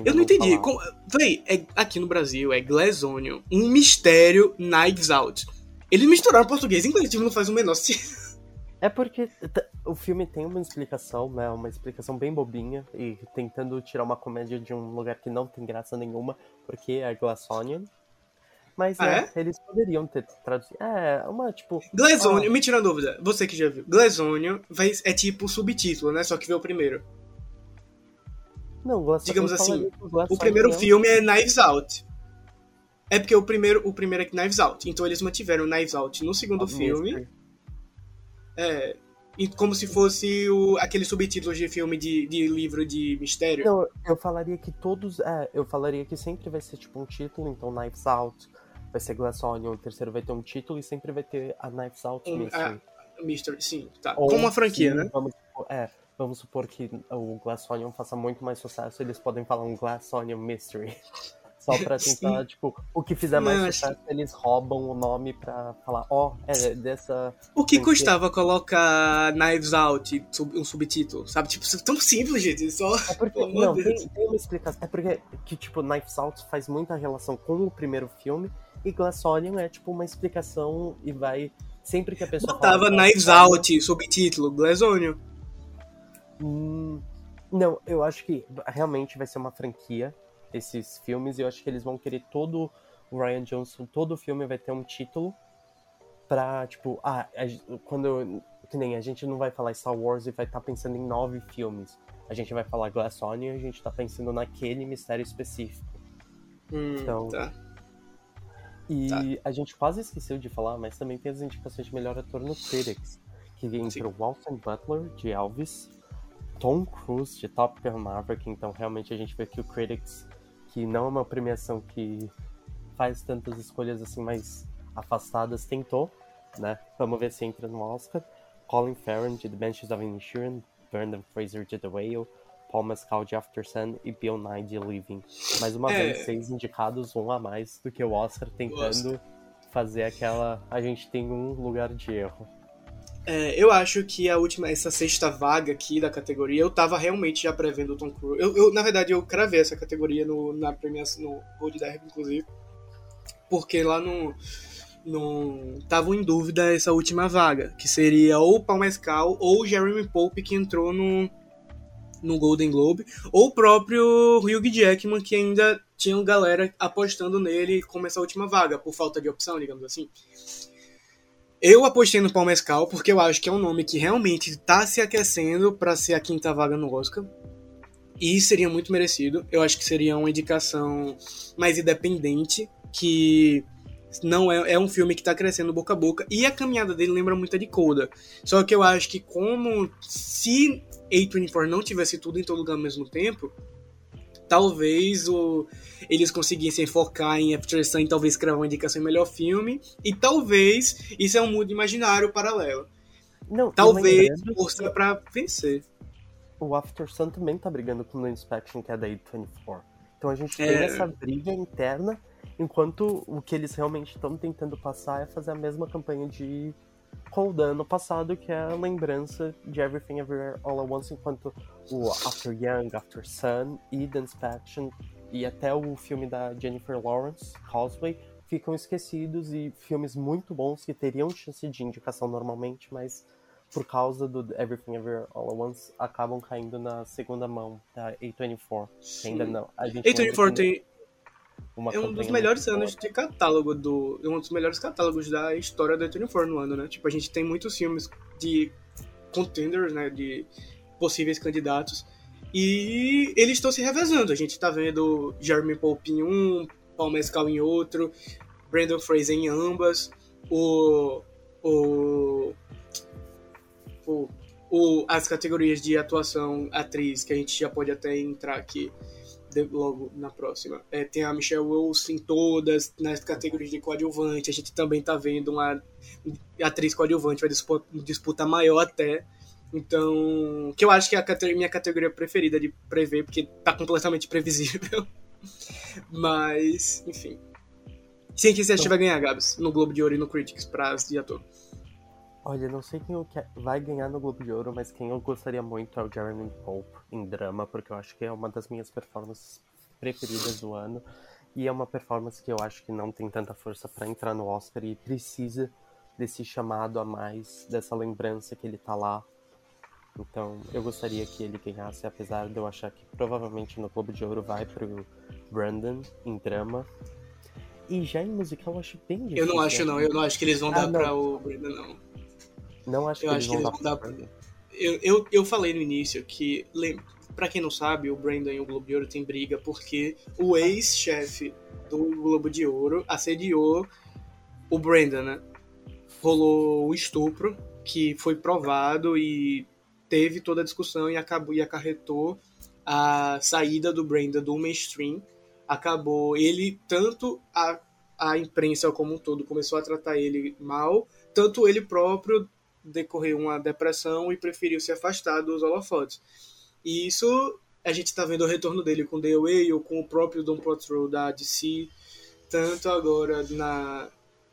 Eu não entendi. Como... Véi, é, aqui no Brasil é Glass Onion, um mistério Knives Out. Eles misturaram português e inglês, tipo, não faz o menor sentido. É porque o filme tem uma explicação, né? Uma explicação bem bobinha e tentando tirar uma comédia de um lugar que não tem graça nenhuma, porque é Glass Onion. Mas Ah, é, eles poderiam ter traduzido. É, uma tipo. Glass Ah. Me tira a dúvida, você que já viu. Vai, é tipo subtítulo, né? Só que vê o primeiro. Não, Glass Digamos assim, O primeiro Onion- filme é Knives Out. É porque o primeiro, o primeiro é Knives Out. Então eles mantiveram Knives Out no segundo Ah, filme. É. E como se fosse o, aquele subtítulo de filme de, de livro de mistério. Não, eu falaria que todos. É, eu falaria que sempre vai ser tipo um título, então Knives Out, vai ser Glass Onion, o terceiro vai ter um título e sempre vai ter a Knives Out Um- Mystery. Mystery, sim, tá. Ou Como uma franquia, se né? Vamos supor, é, vamos supor que o Glass Onion faça muito mais sucesso, eles podem falar um Glass Onion Mystery. Só <laughs> pra tentar, Sim. tipo, o que fizer mais sucesso, eles roubam o nome pra falar, ó, é dessa. O que custava colocar Knives Out, um subtítulo? Sabe? Tipo, é tão simples, gente. Só. É porque, amor não, tem, tem uma explicação. É porque, que, tipo, Knives Out faz muita relação com o primeiro filme, e Glass Onion é, tipo, uma explicação e vai. Sempre que a pessoa Botava fala Knives Out, subtítulo, Glass Onion. Hum, não, eu acho que realmente vai ser uma franquia esses filmes e eu acho que eles vão querer todo o Ryan Johnson, todo o filme vai ter um título pra, tipo, ah, quando que nem a gente não vai falar Star Wars e vai estar pensando em nove filmes. A gente vai falar Glass Onion e a gente tá pensando naquele mistério específico. Hum, Então, tá. E Tá. a gente quase esqueceu de falar, mas também tem as indicações de melhor ator no Critics, que Sim. entre o Walton Butler, de Elvis, Tom Cruise, de Top Gun Maverick, então realmente a gente vê que o Critics, que não é uma premiação que faz tantas escolhas assim mais afastadas, tentou, né? Vamos ver se entra no Oscar. Colin Farrell, de The Benches of Inisherin, Brendan Fraser, de The Whale, Paul Mescal, de After Sun e Bill Nye, de Living. Mais uma É. vez, seis indicados, um a mais do que o Oscar, tentando fazer aquela... A gente tem um lugar de erro. É, eu acho que a última, essa sexta vaga aqui da categoria, eu tava realmente já prevendo o Tom Cruise. Eu, eu, na verdade, eu cravei essa categoria no, na premiação, no Gold Derby, inclusive. Porque lá no. no tava em dúvida essa última vaga, que seria ou o Paul Mescal ou o Jeremy Pope, que entrou no, no Golden Globe, ou o próprio Hugh Jackman, que ainda tinha galera apostando nele como essa última vaga, por falta de opção, digamos assim. Eu apostei no Paul Mescal porque eu acho que é um nome que realmente tá se aquecendo para ser a quinta vaga no Oscar. E seria muito merecido. Eu acho que seria uma indicação mais independente, que não é, é um filme que tá crescendo boca a boca. E a caminhada dele lembra muito a de Coda. Só que eu acho que como se A24 não tivesse tudo em todo lugar ao mesmo tempo, talvez o, eles conseguissem focar em After Sun e talvez criar uma indicação em melhor filme. E talvez isso é um mundo imaginário paralelo. Não, Talvez força pra vencer. o After Sun também tá brigando com o No Inspection, que é da A24. Então a gente tem É. essa briga interna, enquanto o que eles realmente estão tentando passar é fazer a mesma campanha de Cold ano passado, que é a lembrança de Everything Everywhere All at Once, enquanto o After Young, After Sun e Inspection e até o filme da Jennifer Lawrence, Causeway, ficam esquecidos e filmes muito bons que teriam chance de indicação normalmente, mas por causa do Everything Everywhere All at Once, acabam caindo na segunda mão da A24. Que ainda não. A gente ainda A24 tem, uma é um dos melhores anos de catálogo do. É um dos melhores catálogos da história da A24 no ano, né? Tipo, a gente tem muitos filmes de contenders, né? De possíveis candidatos. E eles estão se revezando. A gente tá vendo Jeremy Pope em um, Paul Mescal em outro, Brandon Fraser em ambas, o. o. o, o as categorias de atuação atriz, que a gente já pode até entrar aqui logo na próxima. É, tem a Michelle Wilson em todas, nas categorias de coadjuvante. A gente também tá vendo uma atriz coadjuvante, vai disputa, disputa maior até. Então, que eu acho que é a minha categoria preferida de prever, porque tá completamente previsível. <laughs> Mas, enfim. Sim, que você acha que vai ganhar, Gabs, no Globo de Ouro e no Critics pra de ator. Olha, não sei quem que- vai ganhar no Globo de Ouro, mas quem eu gostaria muito é o Jeremy Pope em drama, porque eu acho que é uma das minhas performances preferidas do ano. E é uma performance que eu acho que não tem tanta força pra entrar no Oscar e precisa desse chamado a mais, dessa lembrança que ele tá lá. Então, eu gostaria que ele ganhasse, apesar de eu achar que provavelmente no Globo de Ouro vai pro Brandon em drama. E já em musical eu acho bem difícil. Eu não acho, não. Eu não acho que eles vão Ah, dar não. pra o Brandon, não. Não acho Eu que acho eles que vão eles dar vão dar-. Eu, eu, eu falei no início que, pra quem não sabe, o Brandon e o Globo de Ouro tem briga porque o ex-chefe do Globo de Ouro assediou o Brandon, né? Rolou o estupro, que foi provado e teve toda a discussão e acabou e acarretou a saída do Brandon do mainstream. Acabou ele, tanto a, a imprensa como um todo começou a tratar ele mal, tanto ele próprio decorreu uma depressão e preferiu se afastar dos holofotes. E isso a gente está vendo o retorno dele com The Way ou com o próprio Don Patrol da DC, tanto agora na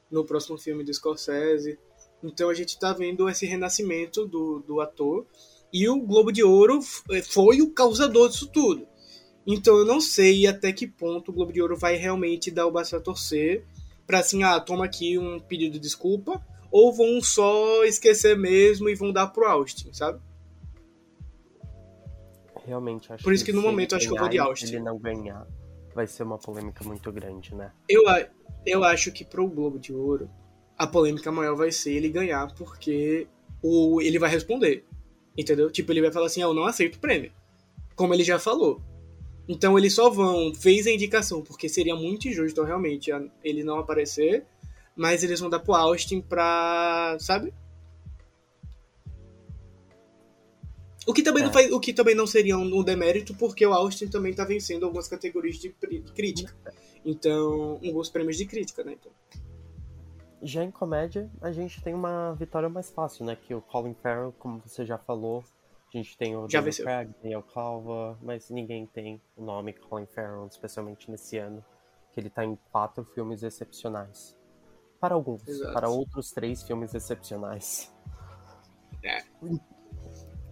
no próximo filme do Scorsese. Então a gente está vendo esse renascimento do, do ator e o Globo de Ouro f- foi o causador disso tudo. Então eu não sei até que ponto o Globo de Ouro vai realmente dar o braço a torcer para assim, ah, toma aqui um pedido de desculpa, ou vão só esquecer mesmo e vão dar pro Austin, sabe? Realmente acho Por isso que no se ele momento eu acho que eu vou de Austin. Se ele não ganhar, vai ser uma polêmica muito grande, né? Eu, eu acho que pro Globo de Ouro, a polêmica maior vai ser ele ganhar, porque o, ele vai responder. Entendeu? Tipo, ele vai falar assim, ah, eu não aceito o prêmio. Como ele já falou. Então eles só vão, fez a indicação, porque seria muito injusto realmente ele não aparecer, mas eles vão dar pro Austin pra. sabe? O que também, não, É. faz, o que também não seria um, um demérito, porque o Austin também tá vencendo algumas categorias de crítica. Então, alguns prêmios de crítica, né? Então, Já em comédia, a gente tem uma vitória mais fácil, né? Que o Colin Farrell, como você já falou, a gente tem o Já Daniel. Craig, Daniel Calva, mas ninguém tem o nome Colin Farrell, especialmente nesse ano, que ele tá em quatro filmes excepcionais. Para alguns, Exato. para outros três filmes excepcionais. É.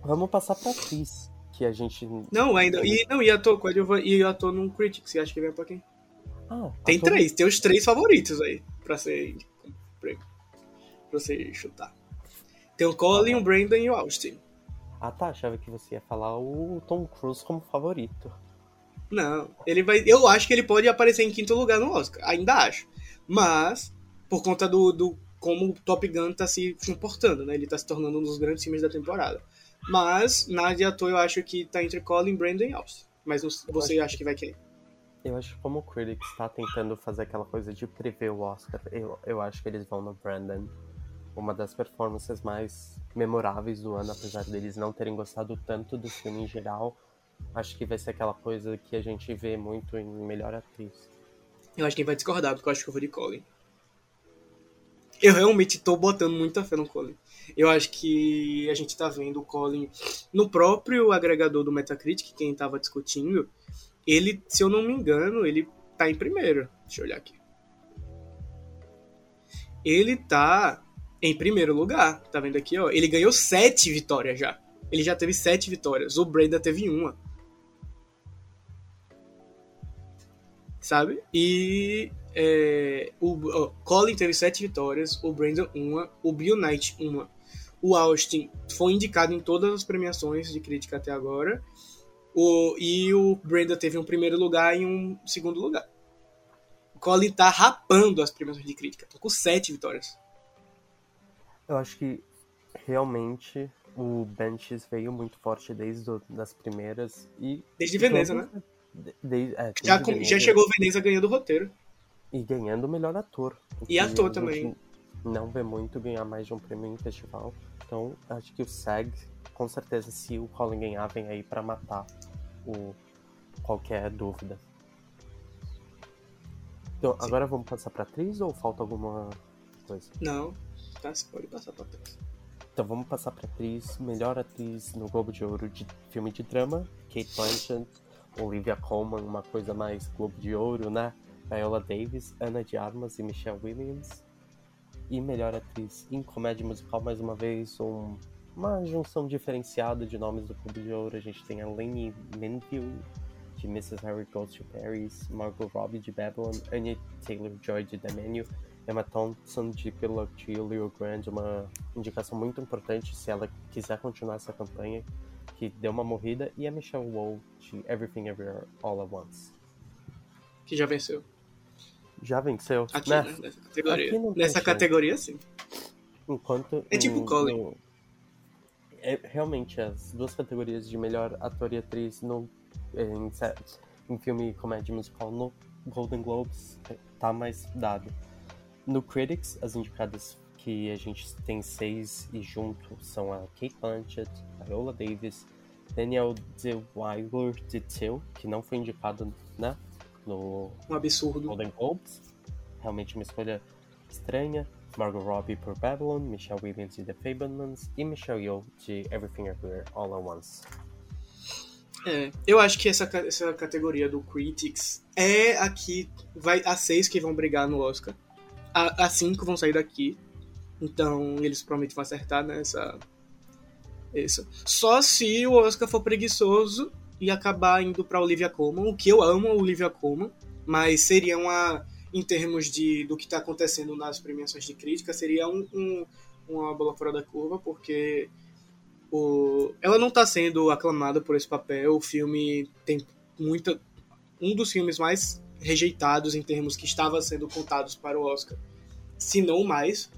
Vamos passar pra atriz, que a gente... Não, ainda. E, não, e ator, coadjuva- e ator num Critics, você acha que vem pra quem? Ah, Tem ator- três, tem os três favoritos aí, pra ser. pra você chutar. Tem o Colin, o Brandon e o Austin. Ah tá, achava que você ia falar o Tom Cruise como favorito. Não, ele vai. Eu acho que ele pode aparecer em quinto lugar no Oscar. Ainda acho. Mas, por conta do, do como o Top Gun tá se comportando, né? Ele tá se tornando um dos grandes filmes da temporada. Mas, na de ator, eu acho que tá entre Colin, Brandon e Austin. Mas você acho acha que vai quem? Eu acho que como o Critics está tentando fazer aquela coisa de prever o Oscar, eu, eu acho que eles vão no Brandon. Uma das performances mais memoráveis do ano, apesar deles não terem gostado tanto do filme em geral. Acho que vai ser aquela coisa que a gente vê muito em Melhor Atriz. Eu acho que quem vai discordar, porque eu acho que eu vou de Colin. Eu realmente tô botando muita fé no Colin. Eu acho que a gente tá vendo o Colin no próprio agregador do Metacritic, quem tava discutindo. Ele, se eu não me engano, ele tá em primeiro. Deixa eu olhar aqui. Ele tá em primeiro lugar. Tá vendo aqui, ó? Ele ganhou sete vitórias já. Ele já teve sete vitórias. O Brenda teve uma. sabe? E é, o ó, Colin teve sete vitórias, o Brandon uma, o Bill Knight uma. O Austin foi indicado em todas as premiações de crítica até agora. O, e o Brandon teve um primeiro lugar e um segundo lugar. O Colin tá rapando as premiações de crítica. Tô com sete vitórias. Eu acho que realmente o Benches veio muito forte desde o- das primeiras e. Desde Veneza, né? De- de- é, Já, desde com- Veneza. já chegou Veneza ganhando o roteiro. E ganhando o melhor ator. E ator também. Não vê muito ganhar mais de um prêmio em festival. Então, acho que o SAG, com certeza, se o Colin ganhar, vem aí pra matar o qualquer dúvida. Então, agora vamos passar pra atriz ou falta alguma coisa? Não, tá, você pode passar pra trás. Então vamos passar pra atriz, melhor atriz no Globo de Ouro de filme de drama, Kate Blanchett, Olivia Colman, uma coisa mais Globo de Ouro, né? Viola Davis, Ana de Armas e Michelle Williams. e melhor atriz em comédia musical mais uma vez, um, uma junção diferenciada de nomes do Clube de Ouro. A gente tem a Lainey Manville de Mrs. Harry Goes to Paris, Margot Robbie de Babylon, Anya Taylor-Joy de The Menu, Emma Thompson de Pillow to Leo Grand, uma indicação muito importante se ela quiser continuar essa campanha, que deu uma morrida, e a Michelle Yeoh de Everything Everywhere All at Once. Que já venceu. Já venceu, Aqui, né? Nessa categoria. Nessa categoria, sim. Enquanto. É tipo em- Colin. no- é, realmente, as duas categorias de melhor ator e atriz no, em, sé- em filme e comédia musical no Golden Globes é, tá mais dado. No Critics, as indicadas que a gente tem seis e junto são a Kate Blanchett, a Viola Davis, Daniel DeWiler de Till, que não foi indicado né, no Um absurdo. Golden Globes. Realmente uma escolha estranha. Margot Robbie por Babylon, Michelle Williams de The Fablemans e Michelle Yeoh de Everything Everywhere All at Once. É, eu acho que essa, essa categoria do Critics é a que vai a seis que vão brigar no Oscar. A, a cinco vão sair daqui. Então eles provavelmente vão acertar nessa. Isso. Só se o Oscar for preguiçoso e acabar indo pra Olivia Colman, o que eu amo Olivia Colman, mas seria uma. Em termos de, do que está acontecendo nas premiações de crítica, seria um, um- uma bola fora da curva, porque o, ela não está sendo aclamada por esse papel. O filme tem muita. Um dos filmes mais rejeitados em termos que estava sendo contados para o Oscar, se não mais.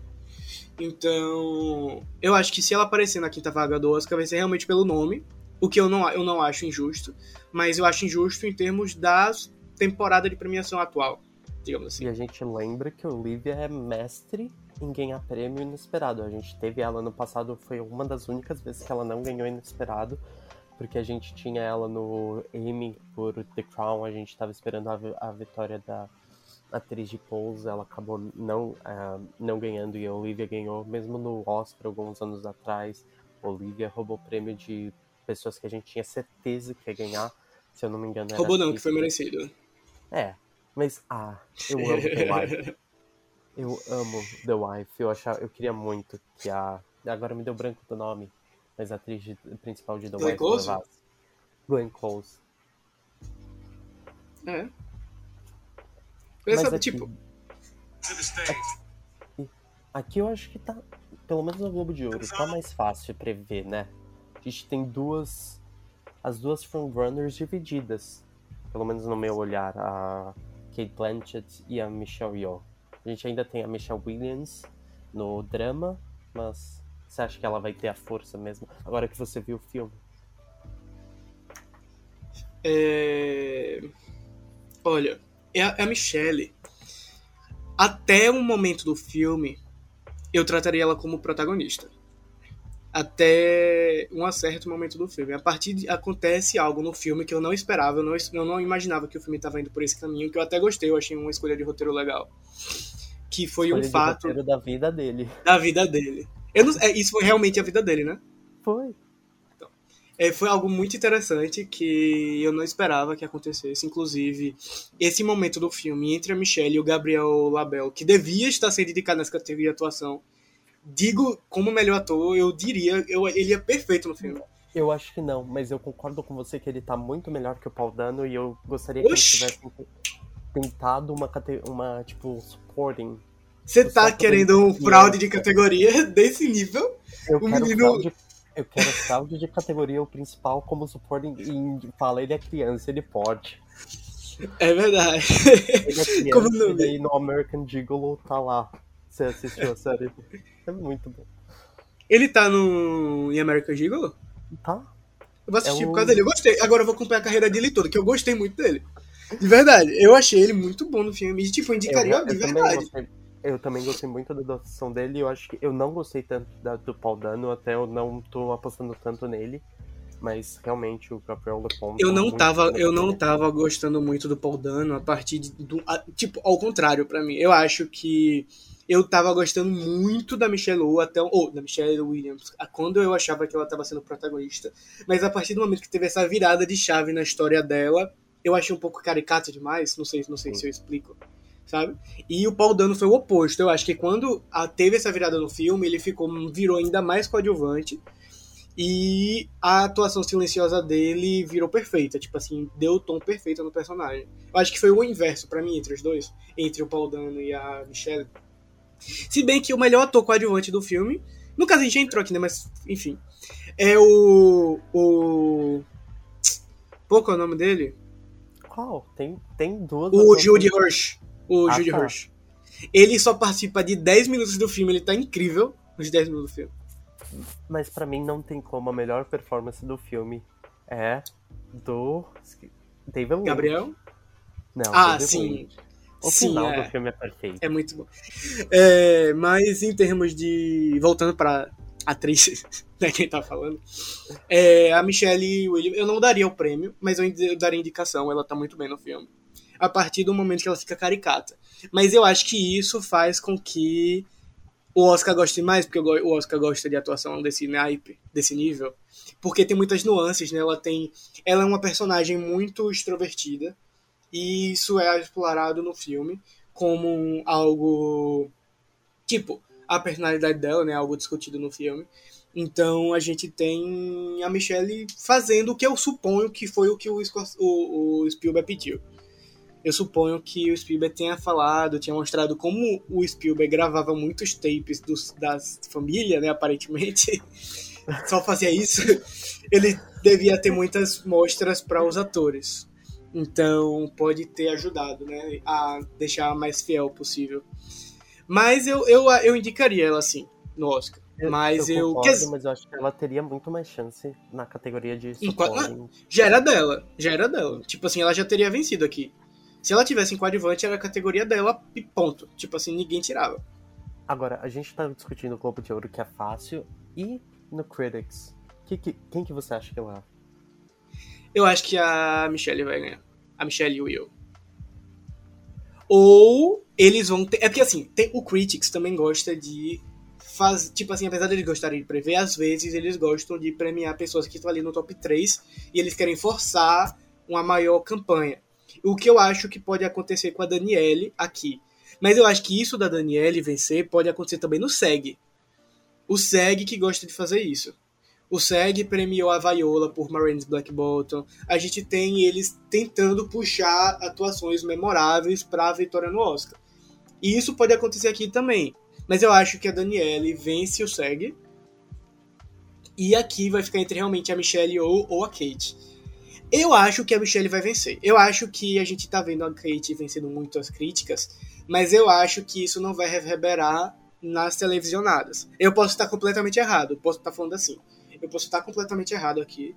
Então, eu acho que se ela aparecer na quinta vaga do Oscar, vai ser realmente pelo nome, o que eu não, eu não acho injusto, mas eu acho injusto em termos da temporada de premiação atual, digamos assim. E a gente lembra que Olivia é mestre em ganhar prêmio inesperado. A gente teve ela no passado, foi uma das únicas vezes que ela não ganhou inesperado, porque a gente tinha ela no Emmy por The Crown, a gente estava esperando a, a vitória da atriz de Pose, ela acabou não, ah, não ganhando e a Olivia ganhou, mesmo no Oscar alguns anos atrás. Olivia roubou prêmio de pessoas que a gente tinha certeza que ia ganhar, se eu não me engano. Era Roubou não, que foi merecido. é, mas ah, eu amo The <laughs> Wife. Eu amo The Wife. Eu achava, eu queria muito que a agora me deu branco do nome, mas a atriz de- principal de The Glenn Wife Close? levasse. Glenn Close. É. Mas Essa, aqui, tipo, aqui eu acho que tá, pelo menos no Globo de Ouro, tá mais fácil prever, né? A gente tem duas, as duas frontrunners divididas, pelo menos no meu olhar, a Kate Blanchett e a Michelle Yeoh. A gente ainda tem a Michelle Williams no drama, mas você acha que ela vai ter a força mesmo? Agora que você viu o filme. É... Olha, é a, é a Michelle. Até um momento do filme, eu trataria ela como protagonista. Até um certo momento do filme. A partir de acontece algo no filme que eu não esperava, eu não, eu não imaginava que o filme estava indo por esse caminho, que eu até gostei, eu achei uma escolha de roteiro legal. Que foi Escolha um fato roteiro da vida dele. da vida dele. Eu não, é, isso foi realmente a vida dele, né? Foi. É, foi algo muito interessante que eu não esperava que acontecesse. Inclusive, esse momento do filme entre a Michelle e o Gabriel Label, que devia estar sendo indicado nessa categoria de atuação, digo como melhor ator, eu diria, eu, ele é perfeito no filme. Eu acho que não, mas eu concordo com você que ele tá muito melhor que o Paul Dano e eu gostaria que Oxi! eles tivessem tentado uma, uma tipo, supporting. Você tá querendo um fraude de categoria <laughs> desse nível? Eu O quero menino- fraude, eu quero fraude de categoria o principal como supporting e fala, ele é criança, ele pode. É verdade. Ele é <laughs> criança Como não? e daí no American Gigolo tá lá. Você assistiu a série? É muito bom. Ele tá no em American Gigolo? Tá? Eu vou assistir É por causa dele. Eu gostei. Agora eu vou acompanhar a carreira dele toda, que eu gostei muito dele. De verdade. Eu achei ele muito bom no filme. E, tipo, eu indicaria eu, de eu também verdade. gostei, eu também gostei muito da atuação dele. Eu acho que eu não gostei tanto da, do Paul Dano, até eu não tô apostando tanto nele. Mas realmente o Gabriel Lepon. Eu tá não muito tava, eu não tava gostando muito do Paul Dano a partir de, do, a- tipo, ao contrário pra mim. Eu acho que eu tava gostando muito da Michelle Yeoh até ou da Michelle Williams, quando eu achava que ela tava sendo protagonista, mas a partir do momento que teve essa virada de chave na história dela, eu achei um pouco caricato demais, não sei, não sei se eu explico. sabe? E o Paul Dano foi o oposto. Eu acho que quando a, teve essa virada no filme, ele ficou virou ainda mais coadjuvante e a atuação silenciosa dele virou perfeita, tipo assim, deu o tom perfeito no personagem. Eu acho que foi o inverso para mim entre os dois, entre o Paul Dano e a Michelle. Se bem que o melhor ator coadjuvante do filme, no caso a gente já entrou aqui, né, mas enfim, é o o Pô, qual é o nome dele? Qual? Tem, tem duas. O Judy Hirsch. O Ah, Judy tá. Hirsch. Ele só participa de 10 minutos do filme, ele tá incrível nos 10 minutos do filme. Mas pra mim não tem como a melhor performance do filme é do David Lynch. Gabriel? Não, Ah, David sim. Lynch. O Sim, final é. do filme é perfeito. É muito bom. É, mas em termos de. Voltando pra atriz, <laughs> né, quem tá falando. É, a Michelle Williams, eu não daria o prêmio, mas eu daria indicação, ela tá muito bem no filme. A partir do momento que ela fica caricata. Mas eu acho que isso faz com que o Oscar goste mais, porque o Oscar gosta de atuação desse naipe, desse nível. Porque tem muitas nuances, né? Ela tem. Ela é uma personagem muito extrovertida. E isso é explorado no filme como algo. Tipo, a personalidade dela, né? Algo discutido no filme. Então a gente tem a Michelle fazendo o que eu suponho que foi o que o, o, o Spielberg pediu. Eu suponho que o Spielberg tenha falado, tinha mostrado como o Spielberg gravava muitos tapes dos, das famílias, né? Aparentemente. <laughs> Só fazia isso. Ele devia ter muitas mostras para os atores. Então pode ter ajudado, né? A deixar a mais fiel possível. Mas eu, eu, eu indicaria ela assim, no Oscar. Mas eu. concordo, quer dizer, mas eu acho que ela teria muito mais chance na categoria de supporting. já era dela. Já era dela. Tipo assim, ela já teria vencido aqui. Se ela tivesse em coadjuvante, era a categoria dela e ponto. Tipo assim, ninguém tirava. Agora, a gente tá discutindo o Globo de Ouro, que é fácil, e no Critics. Que, que- quem que você acha que lá? Eu acho que a Michelle vai ganhar. A Michelle e o Will. Ou eles vão ter. É porque assim, tem, o Critics também gosta de. Faz, tipo assim, apesar de eles gostarem de prever, às vezes eles gostam de premiar pessoas que estão ali no top 3 e eles querem forçar uma maior campanha. O que eu acho que pode acontecer com a Daniele aqui. Mas eu acho que isso da Daniele vencer pode acontecer também no SEG. O SEG que gosta de fazer isso. O SEG premiou a Viola por Marines Black Bottom. A gente tem eles tentando puxar atuações memoráveis para a vitória no Oscar. E isso pode acontecer aqui também. Mas eu acho que a Danielle vence o SEG. E aqui vai ficar entre realmente a Michelle ou, ou a Kate. Eu acho que a Michelle vai vencer. Eu acho que a gente tá vendo a Kate vencendo muito as críticas, mas eu acho que isso não vai reverberar nas televisionadas. Eu posso estar completamente errado, posso estar falando assim. Eu posso estar completamente errado aqui,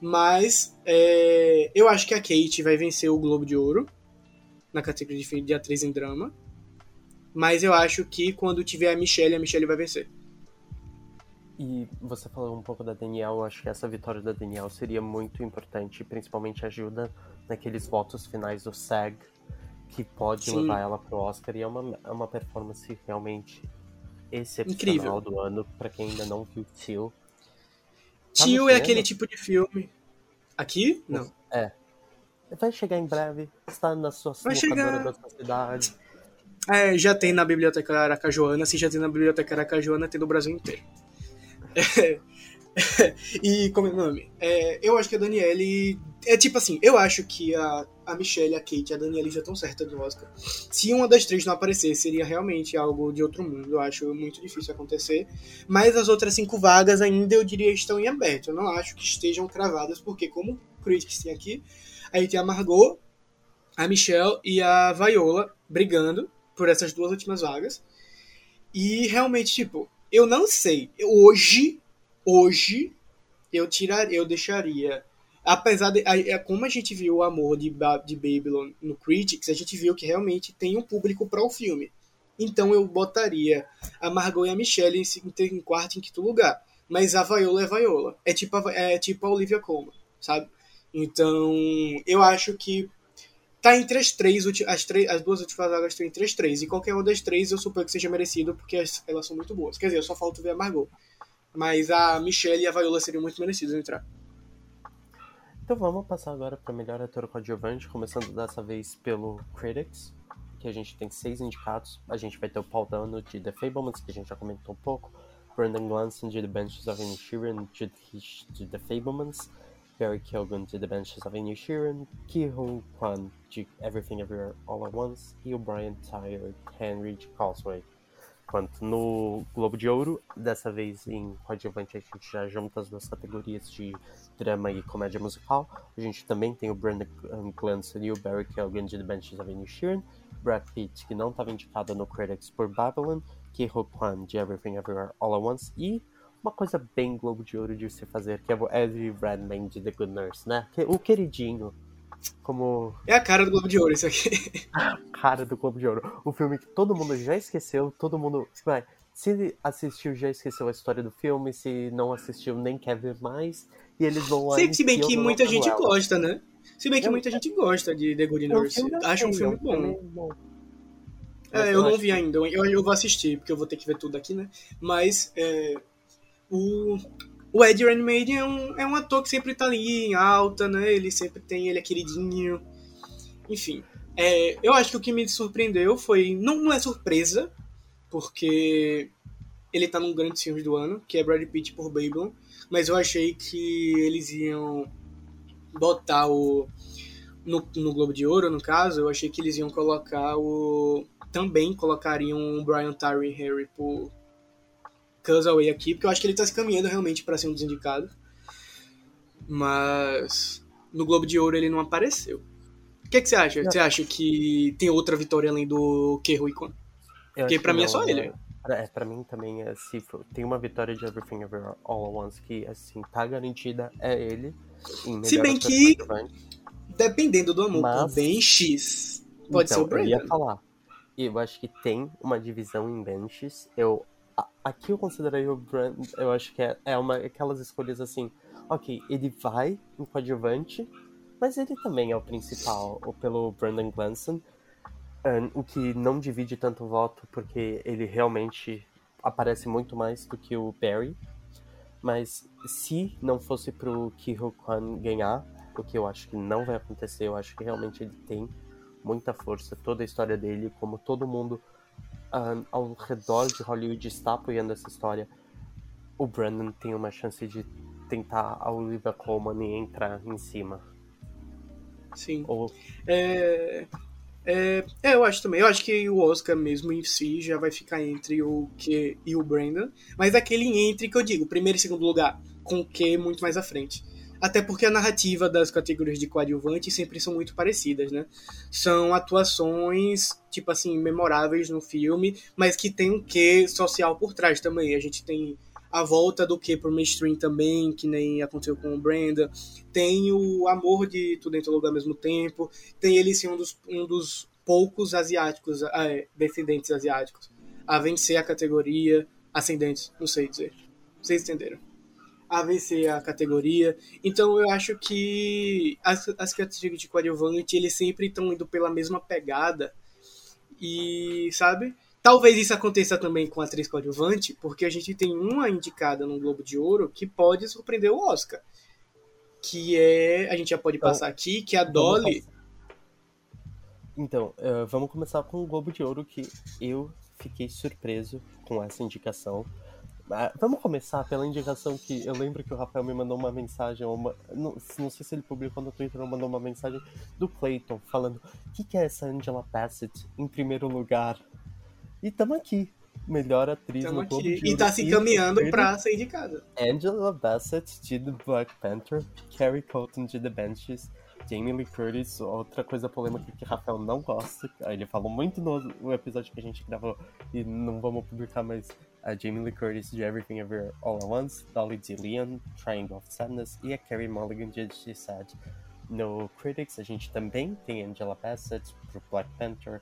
mas é, eu acho que a Kate vai vencer o Globo de Ouro na categoria de, de atriz em drama. Mas eu acho que quando tiver a Michelle, a Michelle vai vencer. E você falou um pouco da Danielle, eu acho que essa vitória da Danielle seria muito importante, principalmente ajuda naqueles votos finais do SAG, que pode Sim. levar ela pro Oscar, e é uma, é uma performance realmente excepcional Incrível. do ano, pra quem ainda não viu Tio. Tá Tio é cinema? aquele tipo de filme. Aqui? Não. É. Vai chegar em breve, está na sua Vai chegar. da sua cidade. É, já tem na Biblioteca Aracajuana. Se já tem na Biblioteca Aracajuana, tem no Brasil inteiro. É, <laughs> e como é o nome? É, eu acho que a Daniele. É tipo assim, eu acho que a, a Michelle, a Kate e a Daniele já estão certas do Oscar. Se uma das três não aparecer, seria realmente algo de outro mundo. Eu acho muito difícil acontecer. Mas as outras cinco vagas ainda eu diria estão em aberto. Eu não acho que estejam cravadas, porque como Critics tem aqui, aí tem a Margot, a Michelle e a Viola brigando por essas duas últimas vagas. E realmente, tipo, eu não sei. Hoje, hoje, eu tiraria, eu deixaria. Apesar de. a- Como a gente viu o amor de, de Babylon no Critics, a gente viu que realmente tem um público para o filme. Então eu botaria a Margot e a Michelle em, em quarto e em quinto lugar. Mas a Viola é Viola. É tipo a, é tipo a Olivia Colman, sabe? Então, eu acho que tá entre as três, as, três, as duas últimas vagas estão entre as três. E qualquer uma das três eu suponho que seja merecido, porque as- elas são muito boas. Quer dizer, eu só falta ver a Margot. Mas a Michelle e a Viola seriam muito merecidas entrar. Então vamos passar agora para melhor ator coadjuvante, começando dessa vez pelo Critics, que a gente tem seis indicados. A gente vai ter o Paul Dano de The Fablemans, que a gente já comentou um pouco. Brandon Glanson de The Benches of Inishirin de, The Fablemans. Barry Keoghan de The Benches of Inishirin. Ki Hong Kwan de Everything Everywhere All at Once. E o Brian Tyler Henry de Causeway. Quanto no Globo de Ouro, dessa vez em coadjuvante a gente já junta as duas categorias de drama e comédia musical. A gente também tem o Brandon e o Barry Keoghan de The Benches of Inishirin. Brad Pitt, que não estava indicado no Critics por Babylon. Ki Ho Kwan de Everything Everywhere All at Once. E uma coisa bem Globo de Ouro de se fazer, que é o Eddie Redmayne de The Good Nurse, né? O queridinho como. É a cara do Globo de Ouro, isso aqui. <laughs> cara do Globo de Ouro. O filme que todo mundo já esqueceu, todo mundo. Vai, se assistiu, já esqueceu a história do filme, se não assistiu, nem quer ver mais. E eles vão lá. Se, se bem que muita gente ela. gosta, né? Se bem que eu, muita gente gosta de The Good Nurse. Acho um filme bom. bom. É, eu, não vi ainda. Eu, eu vou assistir, porque eu vou ter que ver tudo aqui, né? Mas é, o, o Ed Redmayne é um, é um ator que sempre tá ali em alta, né? Ele sempre tem, ele é queridinho. Enfim, é, eu acho que o que me surpreendeu foi. Não, não é surpresa, porque ele tá num grande filme do ano, que é Brad Pitt por Babylon, mas eu achei que eles iam botar o. No, no Globo de Ouro, no caso, eu achei que eles iam colocar o. Também colocariam o Brian Tyree Harry por Cusaway aqui, porque eu acho que ele tá se caminhando realmente para ser um dos indicados. Mas no Globo de Ouro ele não apareceu. O que, é que você acha? Não. Você acha que tem outra vitória além do Kerro Porque pra mim é só ele. É, pra mim também é se tem uma vitória de Everything Everywhere All at Once que assim tá garantida é ele. se bem que dependendo do amor Mas... bem X, pode então, ser o Brandon. Eu ia falar. Eu acho que tem uma divisão em benches. Eu aqui eu considerei o Brand, eu acho que é, é uma aquelas escolhas assim, ok, ele vai em coadjuvante, mas ele também é o principal, ou pelo Brandon Glanson, o que não divide tanto voto porque ele realmente aparece muito mais do que o Barry. Mas se não fosse pro Kiho Kwan ganhar, o que eu acho que não vai acontecer, eu acho que realmente ele tem muita força, toda a história dele, como todo mundo uh, ao redor de Hollywood está apoiando essa história, o Brandon tem uma chance de tentar a Olivia Colman e entrar em cima. Sim. Ou... É, é, é, eu acho também. Eu acho que o Oscar mesmo em si já vai ficar entre o Q e o Brandon. Mas aquele entre que eu digo, primeiro e segundo lugar, com o Q muito mais à frente. Até porque a narrativa das categorias de coadjuvante sempre são muito parecidas, né? São atuações, tipo assim, memoráveis no filme, mas que tem um quê social por trás também. A gente tem a volta do que pro mainstream também, que nem aconteceu com o Brenda. Tem o amor de tudo em todo lugar ao mesmo tempo. Tem ele ser um dos, um dos poucos asiáticos, ah, é, descendentes asiáticos, a vencer a categoria. Ascendentes, não sei dizer. Vocês entenderam? a vencer a categoria. Então eu acho que as, as categorias de coadjuvante eles sempre estão indo pela mesma pegada. E, sabe? Talvez isso aconteça também com a atriz coadjuvante, porque a gente tem uma indicada no Globo de Ouro que pode surpreender o Oscar. Que é. A gente já pode passar aqui, que é a Dolly. Então, uh, vamos começar com o Globo de Ouro, que eu fiquei surpreso com essa indicação. Ah, vamos começar pela indicação que eu lembro que o Rafael me mandou uma mensagem, uma, não, não, sei se ele publicou no Twitter ou mandou uma mensagem do Clayton falando o que, que, é essa Angela Bassett em primeiro lugar. E tamo aqui, melhor atriz tamo no Globo aqui. E tá se encaminhando pra ser indicada. Angela Bassett de The Black Panther, Carrie Colton de The Benches, Jamie Lee Curtis, outra coisa polêmica que Rafael não gosta. Ele falou muito no episódio que a gente gravou e não vamos publicar, mas a Jamie Lee Curtis de Everything Ever All at Once, Dolly D. Leon, Triangle of Sadness e a Carrie Mulligan de She Said. No Critics, a gente também tem Angela Bassett pro Black Panther,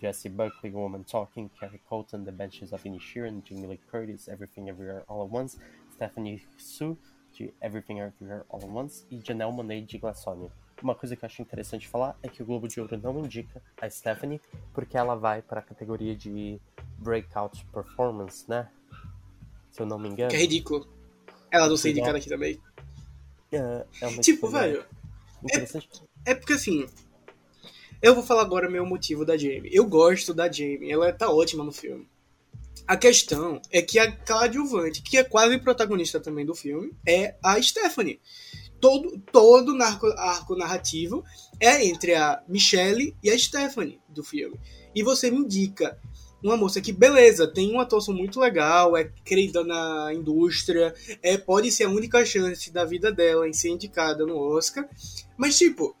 Jesse Buckley, Woman Talking, Carrie Colton, The Benches of Inisherin, Jamie Lee Curtis, Everything Everywhere All at Once, Stephanie Su de Everything Everywhere All at Once e Janelle Monáe de Glassonia. Uma coisa que eu acho interessante falar é que o Globo de Ouro não indica a Stephanie porque ela vai para a categoria de Breakout Performance, né? Se eu não me engano. Que é ridículo. Ela não ser indicada aqui também. É, é uma tipo, velho. É, é, porque assim. Eu vou falar agora meu motivo da Jamie. Eu gosto da Jamie, ela tá ótima no filme. A questão é que a coadjuvante, que é quase protagonista também do filme, é a Stephanie. Todo, todo narco, arco narrativo é entre a Michelle e a Stephanie do filme. E você me indica uma moça que, beleza, tem uma atuação muito legal, é querida na indústria, é, pode ser a única chance da vida dela em ser indicada no Oscar, mas, tipo,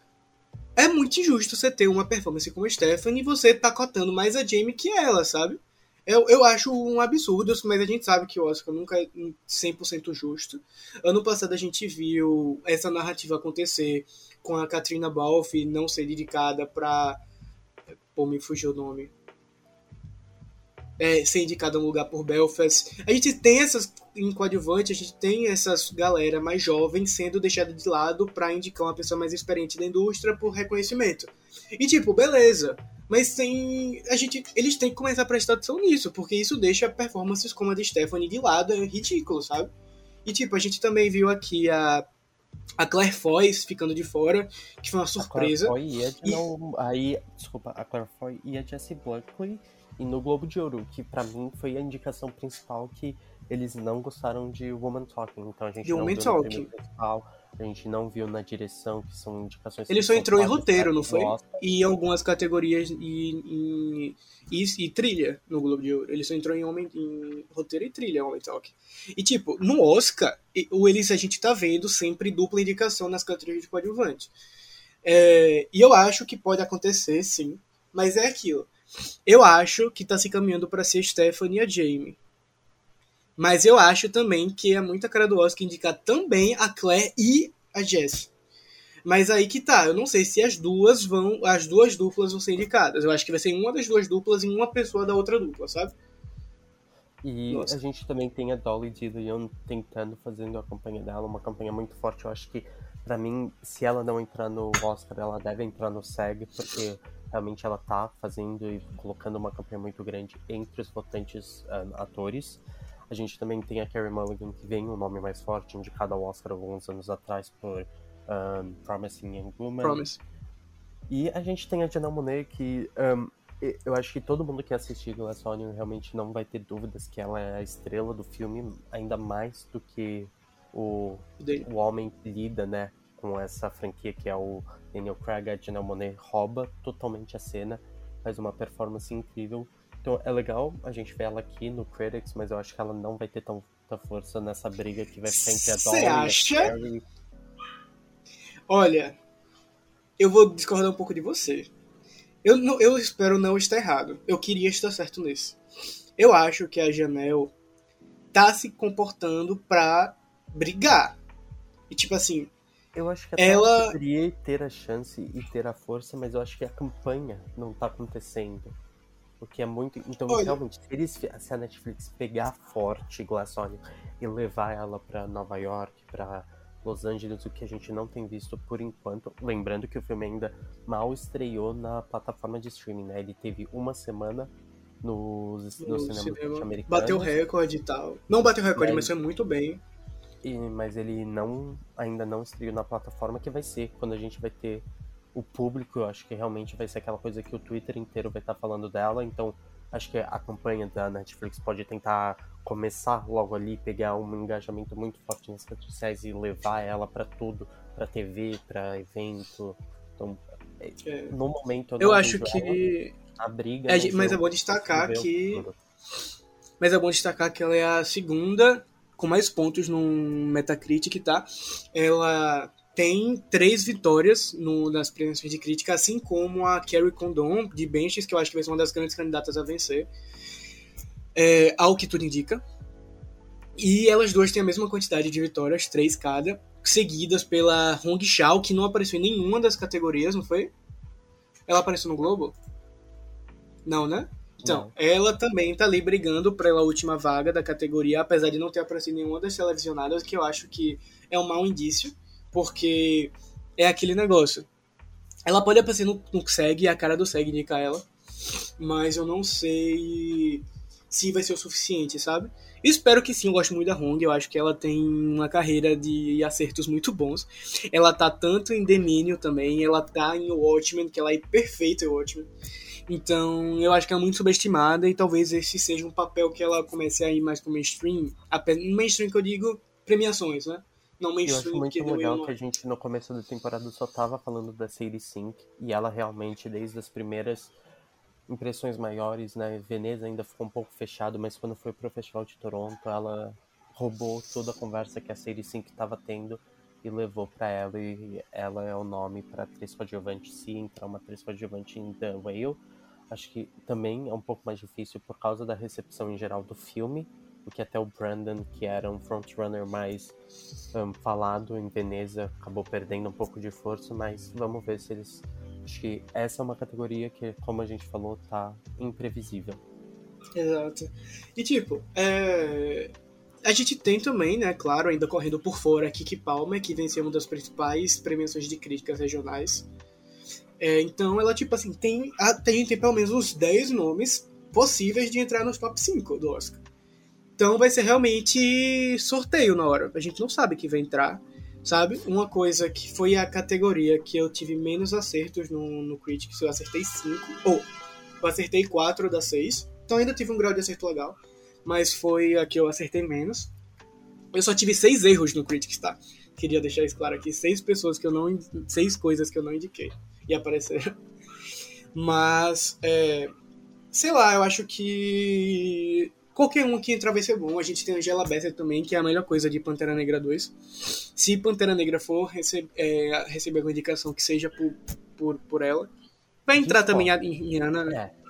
é muito injusto você ter uma performance como a Stephanie e você tá cotando mais a Jamie que ela, sabe? Eu, eu acho um absurdo, mas a gente sabe que o Oscar nunca é 100% justo. Ano passado a gente viu essa narrativa acontecer com a Katrina Balfe não ser dedicada pra. Pô, me fugiu o nome é, ser indicada um lugar por Belfast. A gente tem essas em coadjuvante, a gente tem essas galera mais jovem sendo deixada de lado para indicar uma pessoa mais experiente da indústria por reconhecimento. E tipo, beleza. Mas tem. A gente. Eles têm que começar a prestar atenção nisso, porque isso deixa performances como a de Stephanie de lado, é ridículo, sabe? E tipo, a gente também viu aqui a a Claire Foy ficando de fora, que foi uma surpresa. A Claire Foy e a, não, aí, desculpa, a Claire Foy e a Jessie Buckley e no Globo de Ouro, que para mim foi a indicação principal que eles não gostaram de Woman Talking. Então a gente de não Woman viu Talking. principal, a gente não viu na direção, que são indicações Ele só entrou em roteiro, não foi? Oscar. E em algumas categorias e, e, e, e, trilha no Globo de Ouro. Ele só entrou em, homem, em roteiro e trilha, Homem Talk. E tipo, no Oscar, o eles a gente tá vendo sempre dupla indicação nas categorias de coadjuvante. É, e eu acho que pode acontecer, sim. Mas é aquilo. Eu acho que tá se caminhando para ser Stephanie e a Jamie. Mas eu acho também que é muita cara do Oscar indicar também a Claire e a Jess. Mas aí que tá, eu não sei se as duas vão, as duas duplas vão ser indicadas. Eu acho que vai ser uma das duas duplas e uma pessoa da outra dupla, sabe? E Nossa. a gente também tem a Dolly de Leon tentando, fazendo a campanha dela, uma campanha muito forte. Eu acho que, pra mim, se ela não entrar no Oscar, ela deve entrar no SEG, porque realmente ela tá fazendo e colocando uma campanha muito grande entre os votantes um, atores. A gente também tem a Carey Mulligan, que vem um nome mais forte, indicada ao Oscar alguns anos atrás por um, Promising Young Woman. Promise. E a gente tem a Janelle Monáe, que um, eu acho que todo mundo que assistir Glass Onion realmente não vai ter dúvidas que ela é a estrela do filme, ainda mais do que o, o homem que lida, né, com essa franquia que é o Daniel Craig. A Janelle Monáe rouba totalmente a cena, faz uma performance incrível. Então é legal a gente ver ela aqui no Critics, mas eu acho que ela não vai ter tanta força nessa briga que vai ficar entre a Dolly acha? e a Carey. Olha, eu vou discordar um pouco de você. Eu, não- eu espero não estar errado. Eu queria estar certo nisso. Eu acho que a Janelle tá se comportando pra brigar. E tipo assim, Eu acho que Ela- ela poderia ter a chance e ter a força, mas eu acho que a campanha não tá acontecendo. O que é muito. Então, Olha- realmente, se, eles, se a Netflix pegar forte Glass Onion e levar ela pra Nova York, pra Los Angeles, o que a gente não tem visto por enquanto. Lembrando que o filme ainda mal estreou na plataforma de streaming, né? Ele teve uma semana nos, no nos cinemas cinema, norte-americanos. bateu recorde e tal. Não bateu recorde, aí- mas foi muito bem. E- mas ele não ainda não estreou na plataforma que vai ser quando a gente vai ter o público, eu acho que realmente vai ser aquela coisa que o Twitter inteiro vai estar falando dela, então acho que a campanha da Netflix pode tentar começar logo ali, pegar um engajamento muito forte nas redes sociais e levar ela pra tudo, pra TV, pra evento. Então, é, É. no momento eu, Eu acho vejo ela que. a briga, É, mas é eu bom destacar que-. Mas é bom destacar que ela é a segunda com mais pontos no Metacritic, tá? Ela tem três vitórias no, nas premiações de crítica, assim como a Carrie Condon, de Benches, que eu acho que vai ser uma das grandes candidatas a vencer, é, ao que tudo indica. E elas duas têm a mesma quantidade de vitórias, três cada, seguidas pela Hong Shao, que não apareceu em nenhuma das categorias, não foi? Ela apareceu no Globo? Não, né? Então, Não. ela também tá ali brigando pela última vaga da categoria, apesar de não ter aparecido em nenhuma das televisionadas, que eu acho que é um mau indício, porque é aquele negócio. Ela pode aparecer no, no SEG, a cara do SEG indica ela, mas eu não sei se vai ser o suficiente, sabe? Espero que sim, eu gosto muito da Hong, eu acho que ela tem uma carreira de acertos muito bons. Ela tá tanto em Domínio também, ela tá em Watchmen, que ela é perfeita em Watchmen. Então, eu acho que ela é muito subestimada e talvez esse seja um papel que ela comece a ir mais pro mainstream. No mainstream que eu digo, premiações, né? Não Eu mainstream acho muito que legal que a gente no começo da temporada só tava falando da Sadie Sink e ela realmente, desde as primeiras impressões maiores, né? Veneza ainda ficou um pouco fechado, mas quando foi pro Festival de Toronto, ela roubou toda a conversa que a Sadie Sink estava tendo e levou pra ela e ela é o nome pra atriz coadjuvante se entrar uma atriz coadjuvante em The Whale. Acho que também é um pouco mais difícil por causa da recepção em geral do filme, porque até o Brandon, que era um frontrunner mais um, falado em Veneza, acabou perdendo um pouco de força, mas vamos ver se eles. Acho que essa é uma categoria que, como a gente falou, tá imprevisível. Exato. E tipo, é, a gente tem também, né, claro, ainda correndo por fora, a Kiki Palmer, que venceu uma das principais premiações de críticas regionais. É, então ela, tipo assim, tem, a, tem, tem pelo menos uns 10 nomes possíveis de entrar nos top 5 do Oscar. Então vai ser realmente sorteio na hora. A gente não sabe quem vai entrar, sabe? Uma coisa que foi a categoria que eu tive menos acertos no, no Critics, eu acertei 5. Ou, eu acertei 4 das 6. Então ainda tive um grau de acerto legal. Mas foi a que eu acertei menos. Eu só tive 6 erros no Critics, tá? Queria deixar isso claro aqui. Seis pessoas que eu não. Seis coisas que eu não indiquei. E apareceram. <laughs> Mas, é, sei lá, eu acho que qualquer um que entrar vai ser bom. A gente tem Angela Bassett também, que é a melhor coisa de Pantera Negra 2. Se Pantera Negra for é, receber alguma indicação que seja por, por, por ela. Vai entrar também a Rihanna, né? É.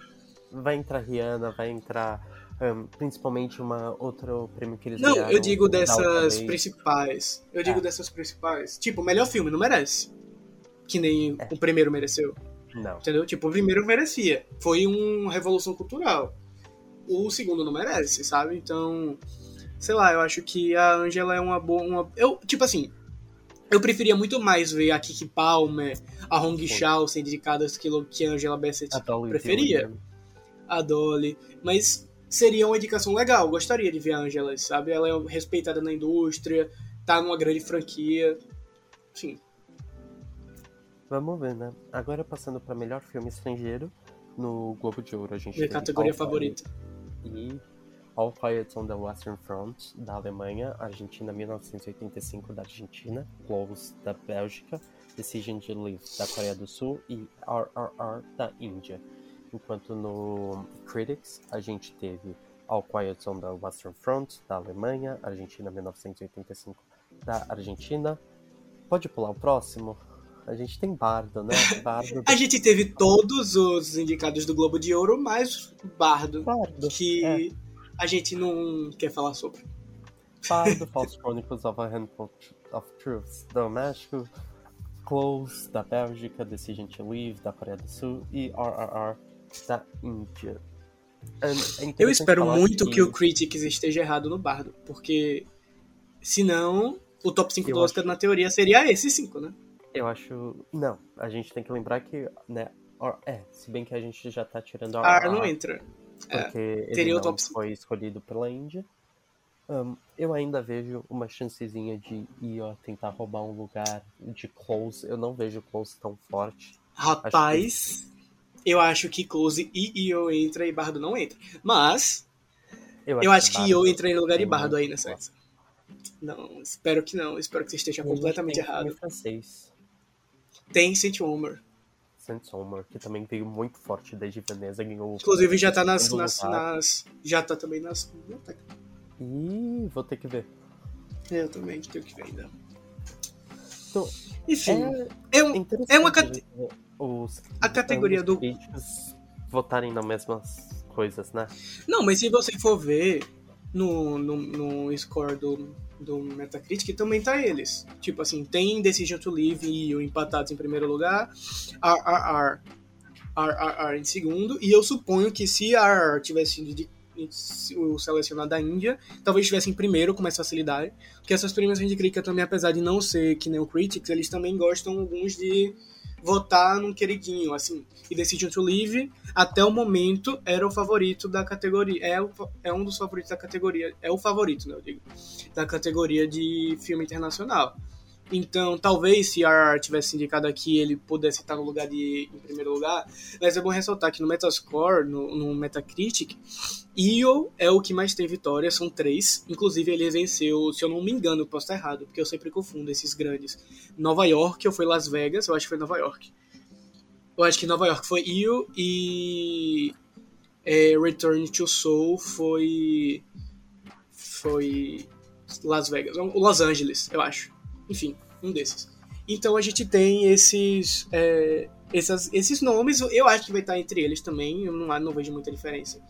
Vai entrar Rihanna, vai entrar um, principalmente uma outro prêmio que eles Não, ganharam, eu digo dessas principais. Eu digo É. dessas principais. Tipo, o melhor filme não merece. Que nem É. o primeiro mereceu. Não. Entendeu? Tipo, o primeiro merecia. Foi uma revolução cultural. O segundo não merece, sabe? Então, sei lá, eu acho que a Angela é uma boa. Uma... Eu, tipo assim, eu preferia muito mais ver a Kiki Palmer, a Hong. Shao sendo indicadas que, que a Angela Bassett A Dolly preferia. Dillon, a Dolly. Mas seria uma indicação legal. Gostaria de ver a Angela, sabe? Ela é respeitada na indústria, tá numa grande franquia. Enfim. Vamos ver, né? Agora passando para melhor filme estrangeiro, no Globo de Ouro a gente Minha categoria favorita. Quiet E All Quiet on the Western Front, da Alemanha, Argentina 1985, da Argentina, Close, da Bélgica, Decision to Live, da Coreia do Sul e RRR, da Índia. Enquanto no Critics a gente teve All Quiet on the Western Front, da Alemanha, Argentina 1985, da Argentina. Pode pular o próximo? A gente tem Bardo, né? Bardo <laughs> A gente teve todos os indicados do Globo de Ouro, mais Bardo, Bardo. que é. a gente não quer falar sobre. Bardo, <laughs> False Chronicles of a Handful of Truths, do México, Close, da Bélgica, Decision to Leave, da Coreia do Sul e RRR, da Índia. É- é Eu espero muito que... o Critics esteja errado no Bardo, porque senão o top 5 Eu do Oscar, na teoria, seria esse 5, né? Eu acho... Não, a gente tem que lembrar que, né, or- é, se bem que a gente já tá tirando a Ah, não entra. porque ele teria o não foi escolhido pela Índia. Ahn, eu ainda vejo uma chancezinha de ir ó, tentar roubar um lugar de Close. Eu não vejo Close tão forte. Rapaz, eu acho que Close e Io entra e Bardo não entra. Mas, eu acho que Io Bardo entra em lugar de Bardo aí nessa. Não, espero que não. Espero que você esteja a completamente errado. francês, Tem Saint Homer. Saint-Omer, que também veio muito forte desde Veneza, ganhou Inclusive já tá nas. nas, nas- já tá também nas. Ih, vou ter que ver. Eu também tenho que ver ainda. Então, Enfim, é, é, um- é uma a cate- os, a categoria do. votarem nas mesmas coisas, né? Não, mas se você for ver no, no, no score do, do Metacritic, também tá eles. Tipo assim, tem Decision to Live e o empatados em primeiro lugar, RRR, RRR em segundo, e eu suponho que se RRR tivesse sido de- o selecionado da Índia, talvez estivesse em primeiro com mais facilidade, porque essas premiações de crítica também, apesar de não ser que nem o Critics, eles também gostam alguns de votar num queridinho, assim. E Decision to Live, até o momento, era o favorito da categoria. É, o, é um dos favoritos da categoria. É o favorito, né, eu digo. Da categoria de filme internacional. Então, talvez se a tivesse indicado aqui, ele pudesse estar no lugar de em primeiro lugar. Mas é bom ressaltar que no Metascore, no, no Metacritic, Io é o que mais tem vitórias, são três. Inclusive, ele venceu, se eu não me engano, posso estar errado, porque eu sempre confundo esses grandes. Nova York ou foi Las Vegas? Eu acho que foi Nova York. Eu acho que Nova York foi Io e é, Return to Soul foi. Foi. Las Vegas. Los Angeles, eu acho. Enfim, um desses. Então a gente tem esses, é, essas, esses nomes, eu acho que vai estar entre eles também, eu não, não vejo muita diferença.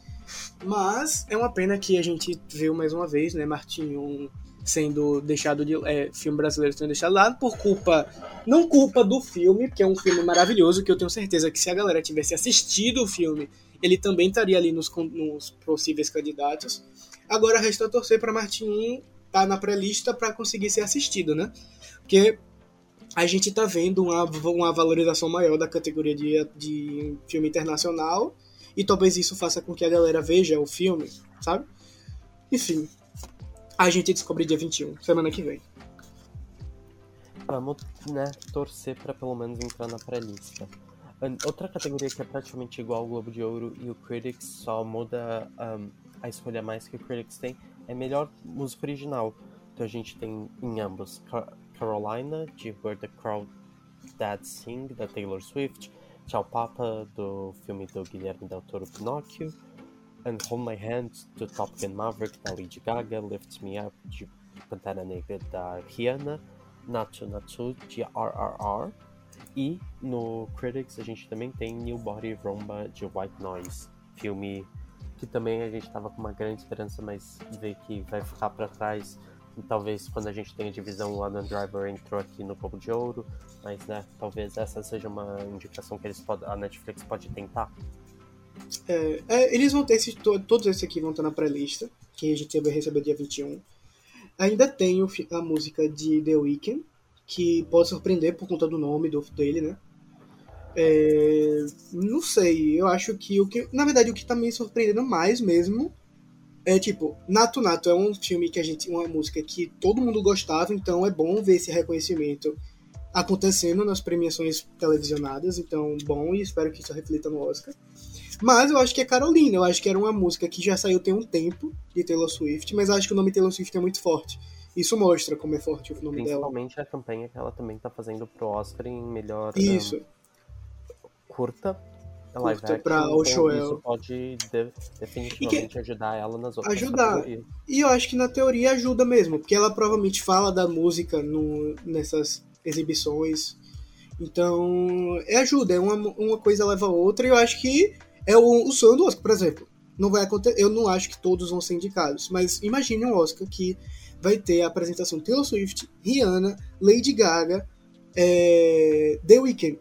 Mas é uma pena que a gente viu mais uma vez, né, Martinho sendo deixado de. É, filme brasileiro sendo deixado de lado por culpa. Não culpa do filme, que é um filme maravilhoso, que eu tenho certeza que se a galera tivesse assistido o filme, ele também estaria ali nos, nos possíveis candidatos. Agora resta torcer para Martinho tá na pré-lista para conseguir ser assistido, né? Porque a gente tá vendo uma, uma valorização maior da categoria de, de filme internacional e talvez isso faça com que a galera veja o filme, sabe? Enfim, a gente descobre dia 21, semana que vem. Vamos, né, torcer para pelo menos entrar na pré-lista. Outra categoria que é praticamente igual ao Globo de Ouro e o Critics só muda um, a escolha mais que o Critics tem é melhor música original. Então a gente tem em ambos Carolina, de Where the Crowd That Sing, da Taylor Swift, Tchau Papa, do filme do Guilherme Del Toro Pinóquio, And Hold My Hand, do Top Gun Maverick, da Lady Gaga, Lift Me Up, de Pantera Negra, da Rihanna, Natu Natu, de RRR, e no Critics a gente também tem New Body Romba, de White Noise, filme que também a gente estava com uma grande esperança, mas vê que vai ficar para trás. E talvez quando a gente tenha divisão, o Adam Driver entrou aqui no Globo de Ouro, mas né, talvez essa seja uma indicação que eles a Netflix pode tentar. É, é, eles vão ter esses, todos esses aqui vão estar na pré-lista, que a gente vai receber dia 21. Ainda tem a música de The Weeknd, que pode surpreender por conta do nome do, dele, né? É, não sei, eu acho que o que. Na verdade, o que tá me surpreendendo mais mesmo é tipo, Nato Nato é um filme que a gente. uma música que todo mundo gostava, então é bom ver esse reconhecimento acontecendo nas premiações televisionadas, então bom e espero que isso reflita no Oscar. Mas eu acho que é Carolina, eu acho que era uma música que já saiu tem um tempo de Taylor Swift, mas acho que o nome Taylor Swift é muito forte. Isso mostra como é forte o nome Principalmente dela. Principalmente a campanha que ela também tá fazendo pro Oscar em melhor. Isso. Um curta, live curta action, pra o show isso pode de, definitivamente ajudar ela nas outras ajudar. e eu acho que na teoria ajuda mesmo porque ela provavelmente fala da música no, nessas exibições. Então é ajuda é uma, uma coisa leva a outra e eu acho que é o, o sonho do Oscar por exemplo. Não vai acontecer eu não acho que todos vão ser indicados mas imagine um Oscar que vai ter a apresentação Taylor Swift Rihanna Lady Gaga é, The Weeknd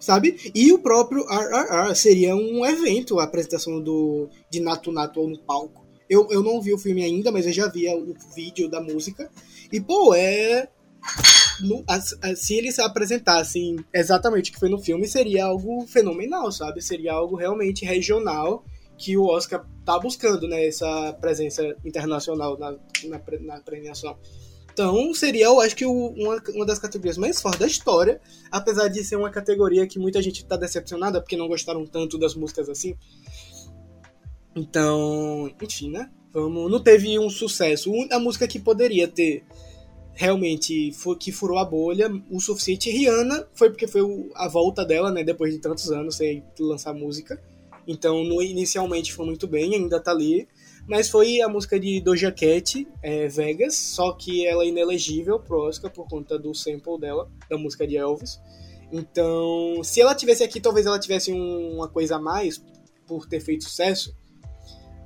sabe? E o próprio RRR seria um evento, a apresentação do, de Nato Nato no palco. Eu, eu não vi o filme ainda, mas eu já vi o vídeo da música. E, pô, é. No, a, a, se eles apresentassem exatamente o que foi no filme, seria algo fenomenal, sabe? Seria algo realmente regional que o Oscar tá buscando, né? Essa presença internacional na, na, na premiação. Então, seria, eu acho que uma, uma das categorias mais fortes da história, apesar de ser uma categoria que muita gente está decepcionada porque não gostaram tanto das músicas assim. Então, enfim, né? Vamos, não teve um sucesso. A música que poderia ter realmente que furou a bolha o suficiente. Rihanna foi porque foi a volta dela, né? Depois de tantos anos sem lançar música. Então, no, inicialmente foi muito bem, ainda tá ali. Mas foi a música de Doja Cat, é, Vegas, só que ela é inelegível pro Oscar por conta do sample dela, da música de Elvis. Então, se ela tivesse aqui, talvez ela tivesse um, uma coisa a mais por ter feito sucesso,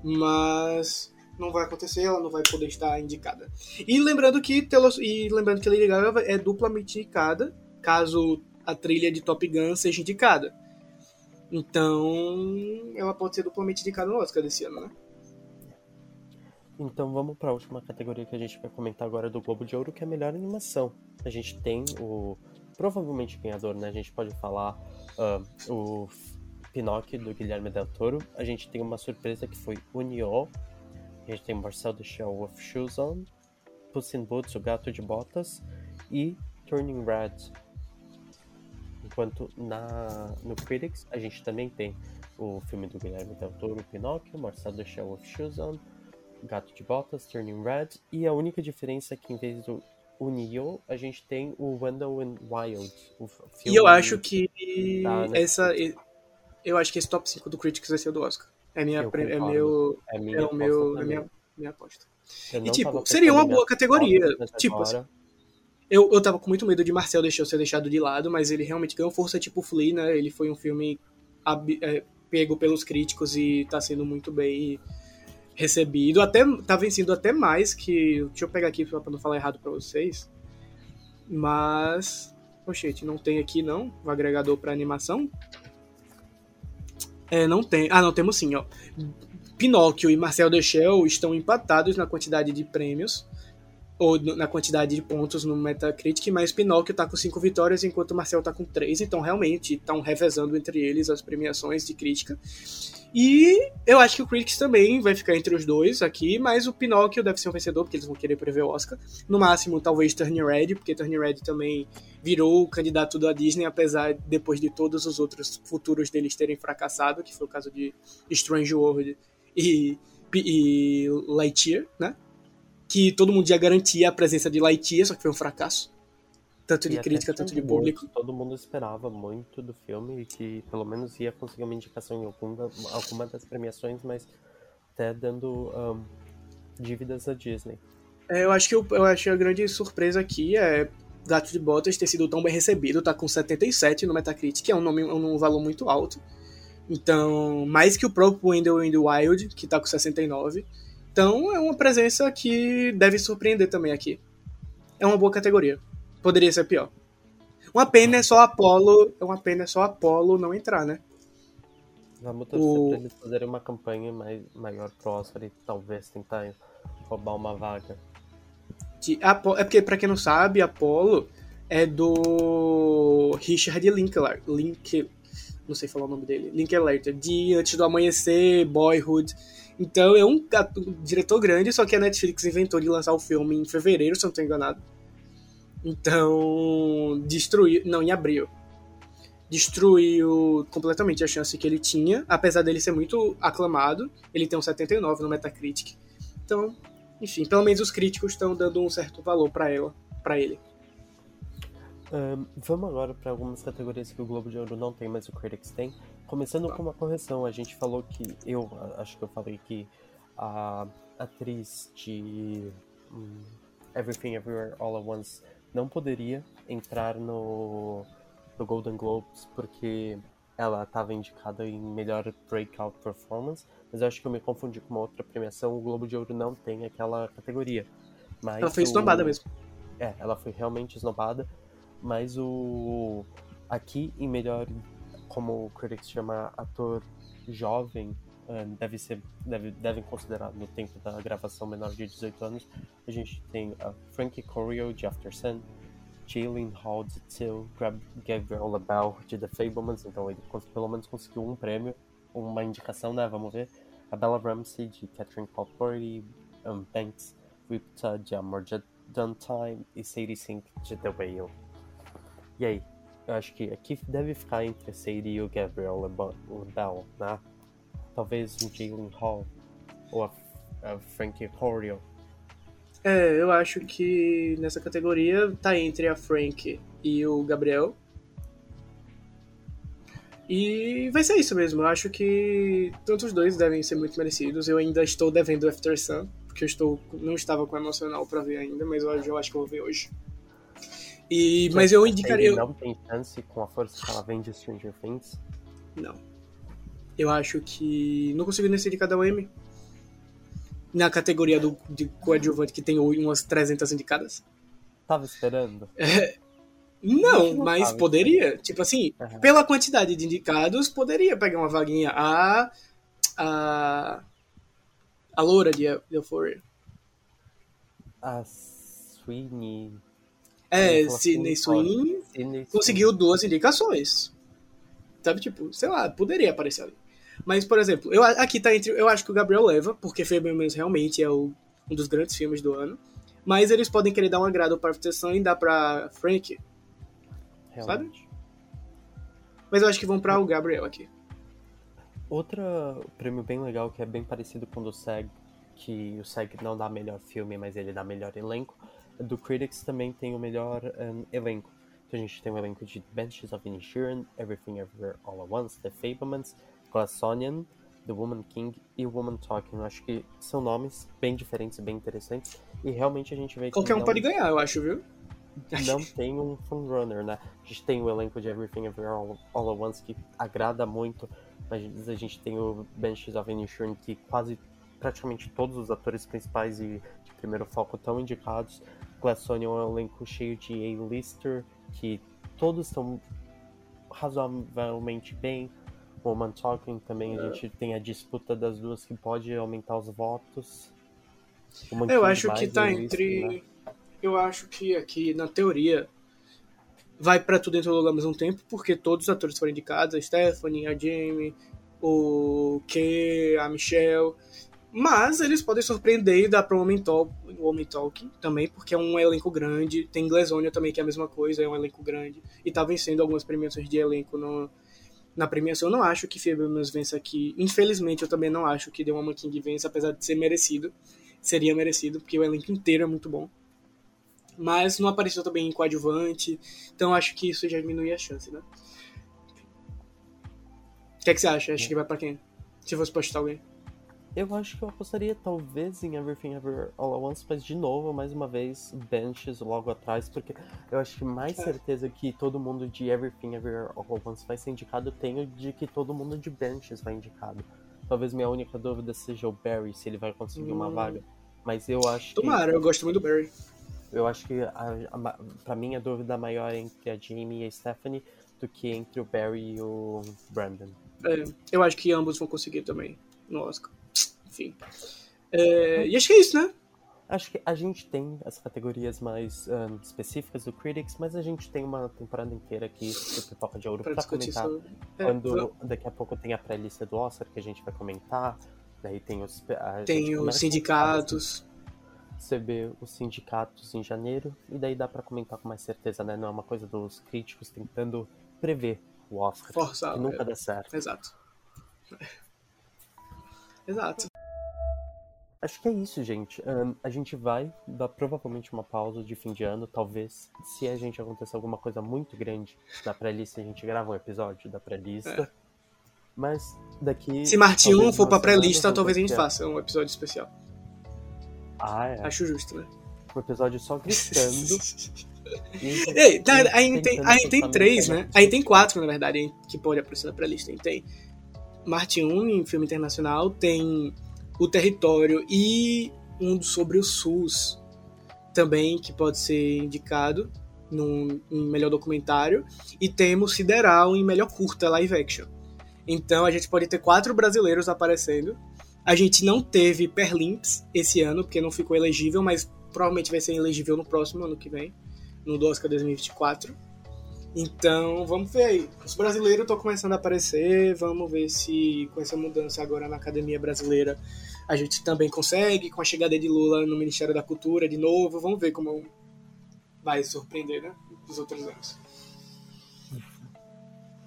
mas não vai acontecer, ela não vai poder estar indicada. E lembrando que Taylor, e lembrando que Lady Gaga é duplamente indicada, caso a trilha de Top Gun seja indicada. Então, ela pode ser duplamente indicada no Oscar desse ano, né? Então vamos para a última categoria que a gente vai comentar agora do Globo de Ouro, que é a melhor animação. A gente tem o provavelmente ganhador, né? A gente pode falar ah, o Pinóquio do Guilherme Del Toro. A gente tem uma surpresa que foi o Nioh. A gente tem Marcel Duchamp with Shoes On, Puss in Boots, o Gato de Botas e Turning Red. Enquanto na, no Critics a gente também tem o filme do Guilherme Del Toro, Pinóquio, Marcel Duchamp with Shoes On, Gato de Botas, Turning Red, e a única diferença é que em vez do Unio, a gente tem o Wendell and Wild. O E eu acho que essa. Eu acho que esse top 5 do Critics vai ser o do Oscar. É, minha, é meu. É minha É o meu. É minha, minha aposta. E, tipo, seria uma boa categoria. Tipo, agora- Eu, eu tava com muito medo de Marcel deixou ser deixado de lado, mas ele realmente ganhou força tipo Flea, né? Ele foi um filme ab- é, pego pelos críticos e tá sendo muito bem recebido. Até tá vencendo até mais que. Deixa eu pegar aqui pra não falar errado pra vocês. Mas. Poxete, não tem aqui não o agregador pra animação. É, não tem. Ah, não, temos sim, ó. Pinóquio e Marcel Deschel estão empatados na quantidade de prêmios ou na quantidade de pontos no Metacritic, mas Pinóquio tá com cinco vitórias, enquanto o Marcel tá com três, então realmente estão revezando entre eles as premiações de crítica. E eu acho que o Critics também vai ficar entre os dois aqui, mas o Pinóquio deve ser um vencedor, porque eles vão querer prever o Oscar. No máximo, talvez Turning Red, porque Turning Red também virou o candidato da Disney, apesar depois de todos os outros futuros deles terem fracassado, que foi o caso de Strange World e, e Lightyear, né? Que todo mundo já garantia a presença de Lightyear, só que foi um fracasso. Tanto de crítica, tanto de público. Todo mundo esperava muito do filme e que pelo menos ia conseguir uma indicação em alguma, alguma das premiações, mas até dando ahn, dívidas à Disney. É, eu acho que eu, eu que a grande surpresa aqui é Gato de Botas ter sido tão bem recebido, tá com 77 no Metacritic, que é um, nome, um valor muito alto. Então, mais que o próprio Wendell and the Wild, que tá com 69. Então, é uma presença que deve surpreender também aqui. É uma boa categoria. Poderia ser pior. Uma pena é só Apollo, é uma pena é só Apollo não entrar, né? Vamos torcer O- pra eles fazerem uma campanha mais, maior pro Oscar e talvez tentar roubar uma vaga. De é porque, pra quem não sabe, Apollo é do Richard Linklater. Link, não sei falar o nome dele. Linklater. De Antes do Amanhecer, Boyhood. Então é um, um diretor grande, só que a Netflix inventou de lançar o filme em fevereiro, se eu não tô enganado. Então, destruiu. Não, em abril. Destruiu completamente a chance que ele tinha, apesar dele ser muito aclamado. Ele tem um 79 no Metacritic. Então, enfim, pelo menos os críticos estão dando um certo valor pra ela, para ele. Ahn, vamos agora para algumas categorias que o Globo de Ouro não tem, mas o Critics tem. Começando com uma correção, a gente falou que eu acho que eu falei que a atriz de hum, Everything Everywhere All at Once não poderia entrar no, no Golden Globes porque ela estava indicada em melhor breakout performance, mas eu acho que eu me confundi com uma outra premiação. O Globo de Ouro não tem aquela categoria. Mas Ela foi o- esnobada mesmo. é, ela foi realmente esnobada, mas o aqui em melhor como o Critics chama ator jovem, eh, deve ser deve, devem considerar no tempo da gravação menor de 18 anos. A gente tem a Frankie Corio de After Sun, Jalen Hall de Till, Gab- Gabriel LaBelle de The Fablemans, então ele pelo menos conseguiu um prêmio, uma indicação, né? Vamos ver. A Bella Ramsey de Catherine Call Party, um, Banks Ripta de Amor Downtime e Sadie Sink de The Whale. E aí? Eu acho que aqui deve ficar entre Sadie e o Gabriel LaBelle, né? Talvez o Jalen Hall ou a, a Frankie Corio. É, eu acho que nessa categoria tá entre a Frank e o Gabriel. E vai ser isso mesmo. Eu acho que tanto os dois devem ser muito merecidos. Eu ainda estou devendo After Sun, porque eu estou, não estava com emocional pra ver ainda, mas hoje eu acho que eu vou ver hoje. E, mas eu indicaria. Sadie não tem chance com a força que ela vem de Stranger Things. Não. Eu acho que. Não consigo decidir cada um M. Na categoria do, de coadjuvante, que tem umas 300 indicadas. Tava esperando. Não, Não mas poderia. Tipo assim, Aham. pela quantidade de indicados, poderia pegar uma vaguinha. A. A. A loura de Euphoria. A Sweeney. É, Ela Sidney. Sweeney conseguiu duas indicações. Sabe, tipo, sei lá, poderia aparecer ali. Mas, por exemplo, eu, aqui tá entre. Eu acho que o Gabriel leva, porque Fablemans realmente é o, um dos grandes filmes do ano. Mas eles podem querer dar um agrado para proteção e dar pra Frank. realmente. Mas eu acho que vão pra o Gabriel aqui. Outro prêmio bem legal que é bem parecido com o do SEG, que o SEG não dá melhor filme, mas ele dá melhor elenco. Do Critics também tem o melhor um, elenco. Então a gente tem o elenco de Benches of Inisherin, Everything Everywhere All at Once, The Fablemans, Glass Onion, The Woman King e Woman Talking. Eu acho que são nomes bem diferentes e bem interessantes. E realmente a gente vê que Qualquer um não- pode ganhar, eu acho, viu? não tem um frontrunner, né? A gente tem o elenco de Everything Everywhere All, All at Once que agrada muito, mas a gente tem o Benches of Inisherin que quase praticamente todos os atores principais e de primeiro foco estão indicados. Glass Onion é um elenco cheio de A-lister que todos estão razoavelmente bem. Woman Talking também a gente tem a disputa das duas que pode aumentar os votos. Eu acho que tá entre. né? Eu acho que aqui, na teoria, vai pra tudo dentro do lugar ao mesmo tempo, porque todos os atores foram indicados, a Stephanie, a Jamie, o Kay, a Michelle. Mas eles podem surpreender e dar pra Woman Talk, Woman Talk também, porque é um elenco grande. Tem Glazonia também, que é a mesma coisa, é um elenco grande. E tá vencendo algumas premiações de elenco no, na premiação. Eu não acho que Fablemans vença aqui. Infelizmente, eu também não acho que The Woman King vença, apesar de ser merecido. Seria merecido, porque o elenco inteiro é muito bom. Mas não apareceu também em coadjuvante, então acho que isso já diminui a chance, né? O que, é que você acha? Acho que vai pra quem? Se fosse postar alguém. Eu acho que eu apostaria talvez em Everything Ever All at Once, mas de novo, mais uma vez, Benches logo atrás, porque eu acho que mais É. certeza que todo mundo de Everything Ever All at Once vai ser indicado, eu tenho de que todo mundo de Benches vai indicado. Talvez minha única dúvida seja o Barry, se ele vai conseguir uma Hum. vaga. Mas eu acho Tomara, eu gosto muito do Barry. que eu acho que a, a, pra mim a dúvida maior é entre a Jamie e a Stephanie do que entre o Barry e o Brandon. É, eu acho que ambos vão conseguir também no Oscar. Enfim. É, e acho que é isso, né? Acho que a gente tem as categorias mais ahn, específicas do Critics, mas a gente tem uma temporada inteira aqui do Pipoca de Ouro Pra pra, comentar. sobre. É, Quando daqui a pouco tem a pré-lista do Oscar que a gente vai comentar. Daí tem os. tem os sindicatos. a Receber os sindicatos em janeiro. E daí dá pra comentar com mais certeza, né? Não é uma coisa dos críticos tentando prever o Oscar. Forçar, que nunca é. dá certo. Exato. <laughs> Exato. Acho que é isso, gente. Ahn, a gente vai dar provavelmente uma pausa de fim de ano. Talvez, se a gente acontecer alguma coisa muito grande na pré-lista, a gente grava um episódio da pré-lista. Mas daqui. É. Se Martin 1 talvez for pra pré-lista, talvez a gente faça um episódio especial. Ah, é. Acho justo, né? Um episódio só gritando. <laughs> e- Ei, tá, aí tem, aí tem três, né? Aí tem quatro, na verdade, que pode aparecer na pré-lista. Tem Martin 1 em filme internacional, tem O Território e um sobre o SUS também, que pode ser indicado num, em melhor documentário. E temos Sideral em melhor curta live action. Então a gente pode ter quatro brasileiros aparecendo. A gente não teve Perlimps esse ano, porque não ficou elegível, mas provavelmente vai ser elegível no próximo ano que vem no do Oscar 2024. Então, vamos ver aí. Os brasileiros estão começando a aparecer, vamos ver se com essa mudança agora na Academia Brasileira a gente também consegue, com a chegada de Lula no Ministério da Cultura de novo, vamos ver como vai surpreender, né, os outros anos.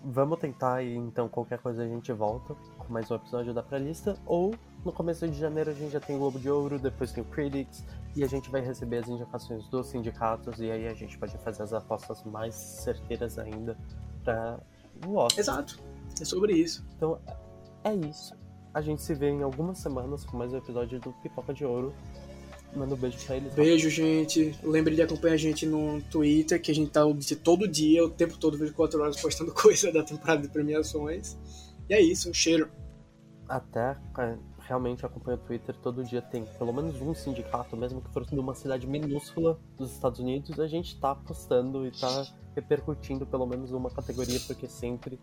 Vamos tentar e então qualquer coisa a gente volta com mais um episódio da pré-lista. Ou no começo de janeiro a gente já tem o Globo de Ouro, depois tem o Critics, e a gente vai receber as indicações dos sindicatos, e aí a gente pode fazer as apostas mais certeiras ainda para o Oscar. Exato. É sobre isso. Então é isso. A gente se vê em algumas semanas com mais um episódio do Pipoca de Ouro. Manda um beijo pra eles. Beijo, gente. Lembre de acompanhar a gente no Twitter, que a gente tá todo dia, o tempo todo, 24 horas, postando <laughs> coisa da temporada de premiações. E é isso, um cheiro. Até realmente acompanho o Twitter, todo dia tem pelo menos um sindicato, mesmo que for de uma cidade minúscula dos Estados Unidos, a gente tá postando e tá repercutindo pelo menos uma categoria, porque sempre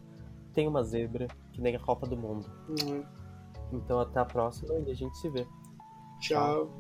tem uma zebra, que nem a Copa do Mundo. Hum, Então até a próxima e a gente se vê. Tchau.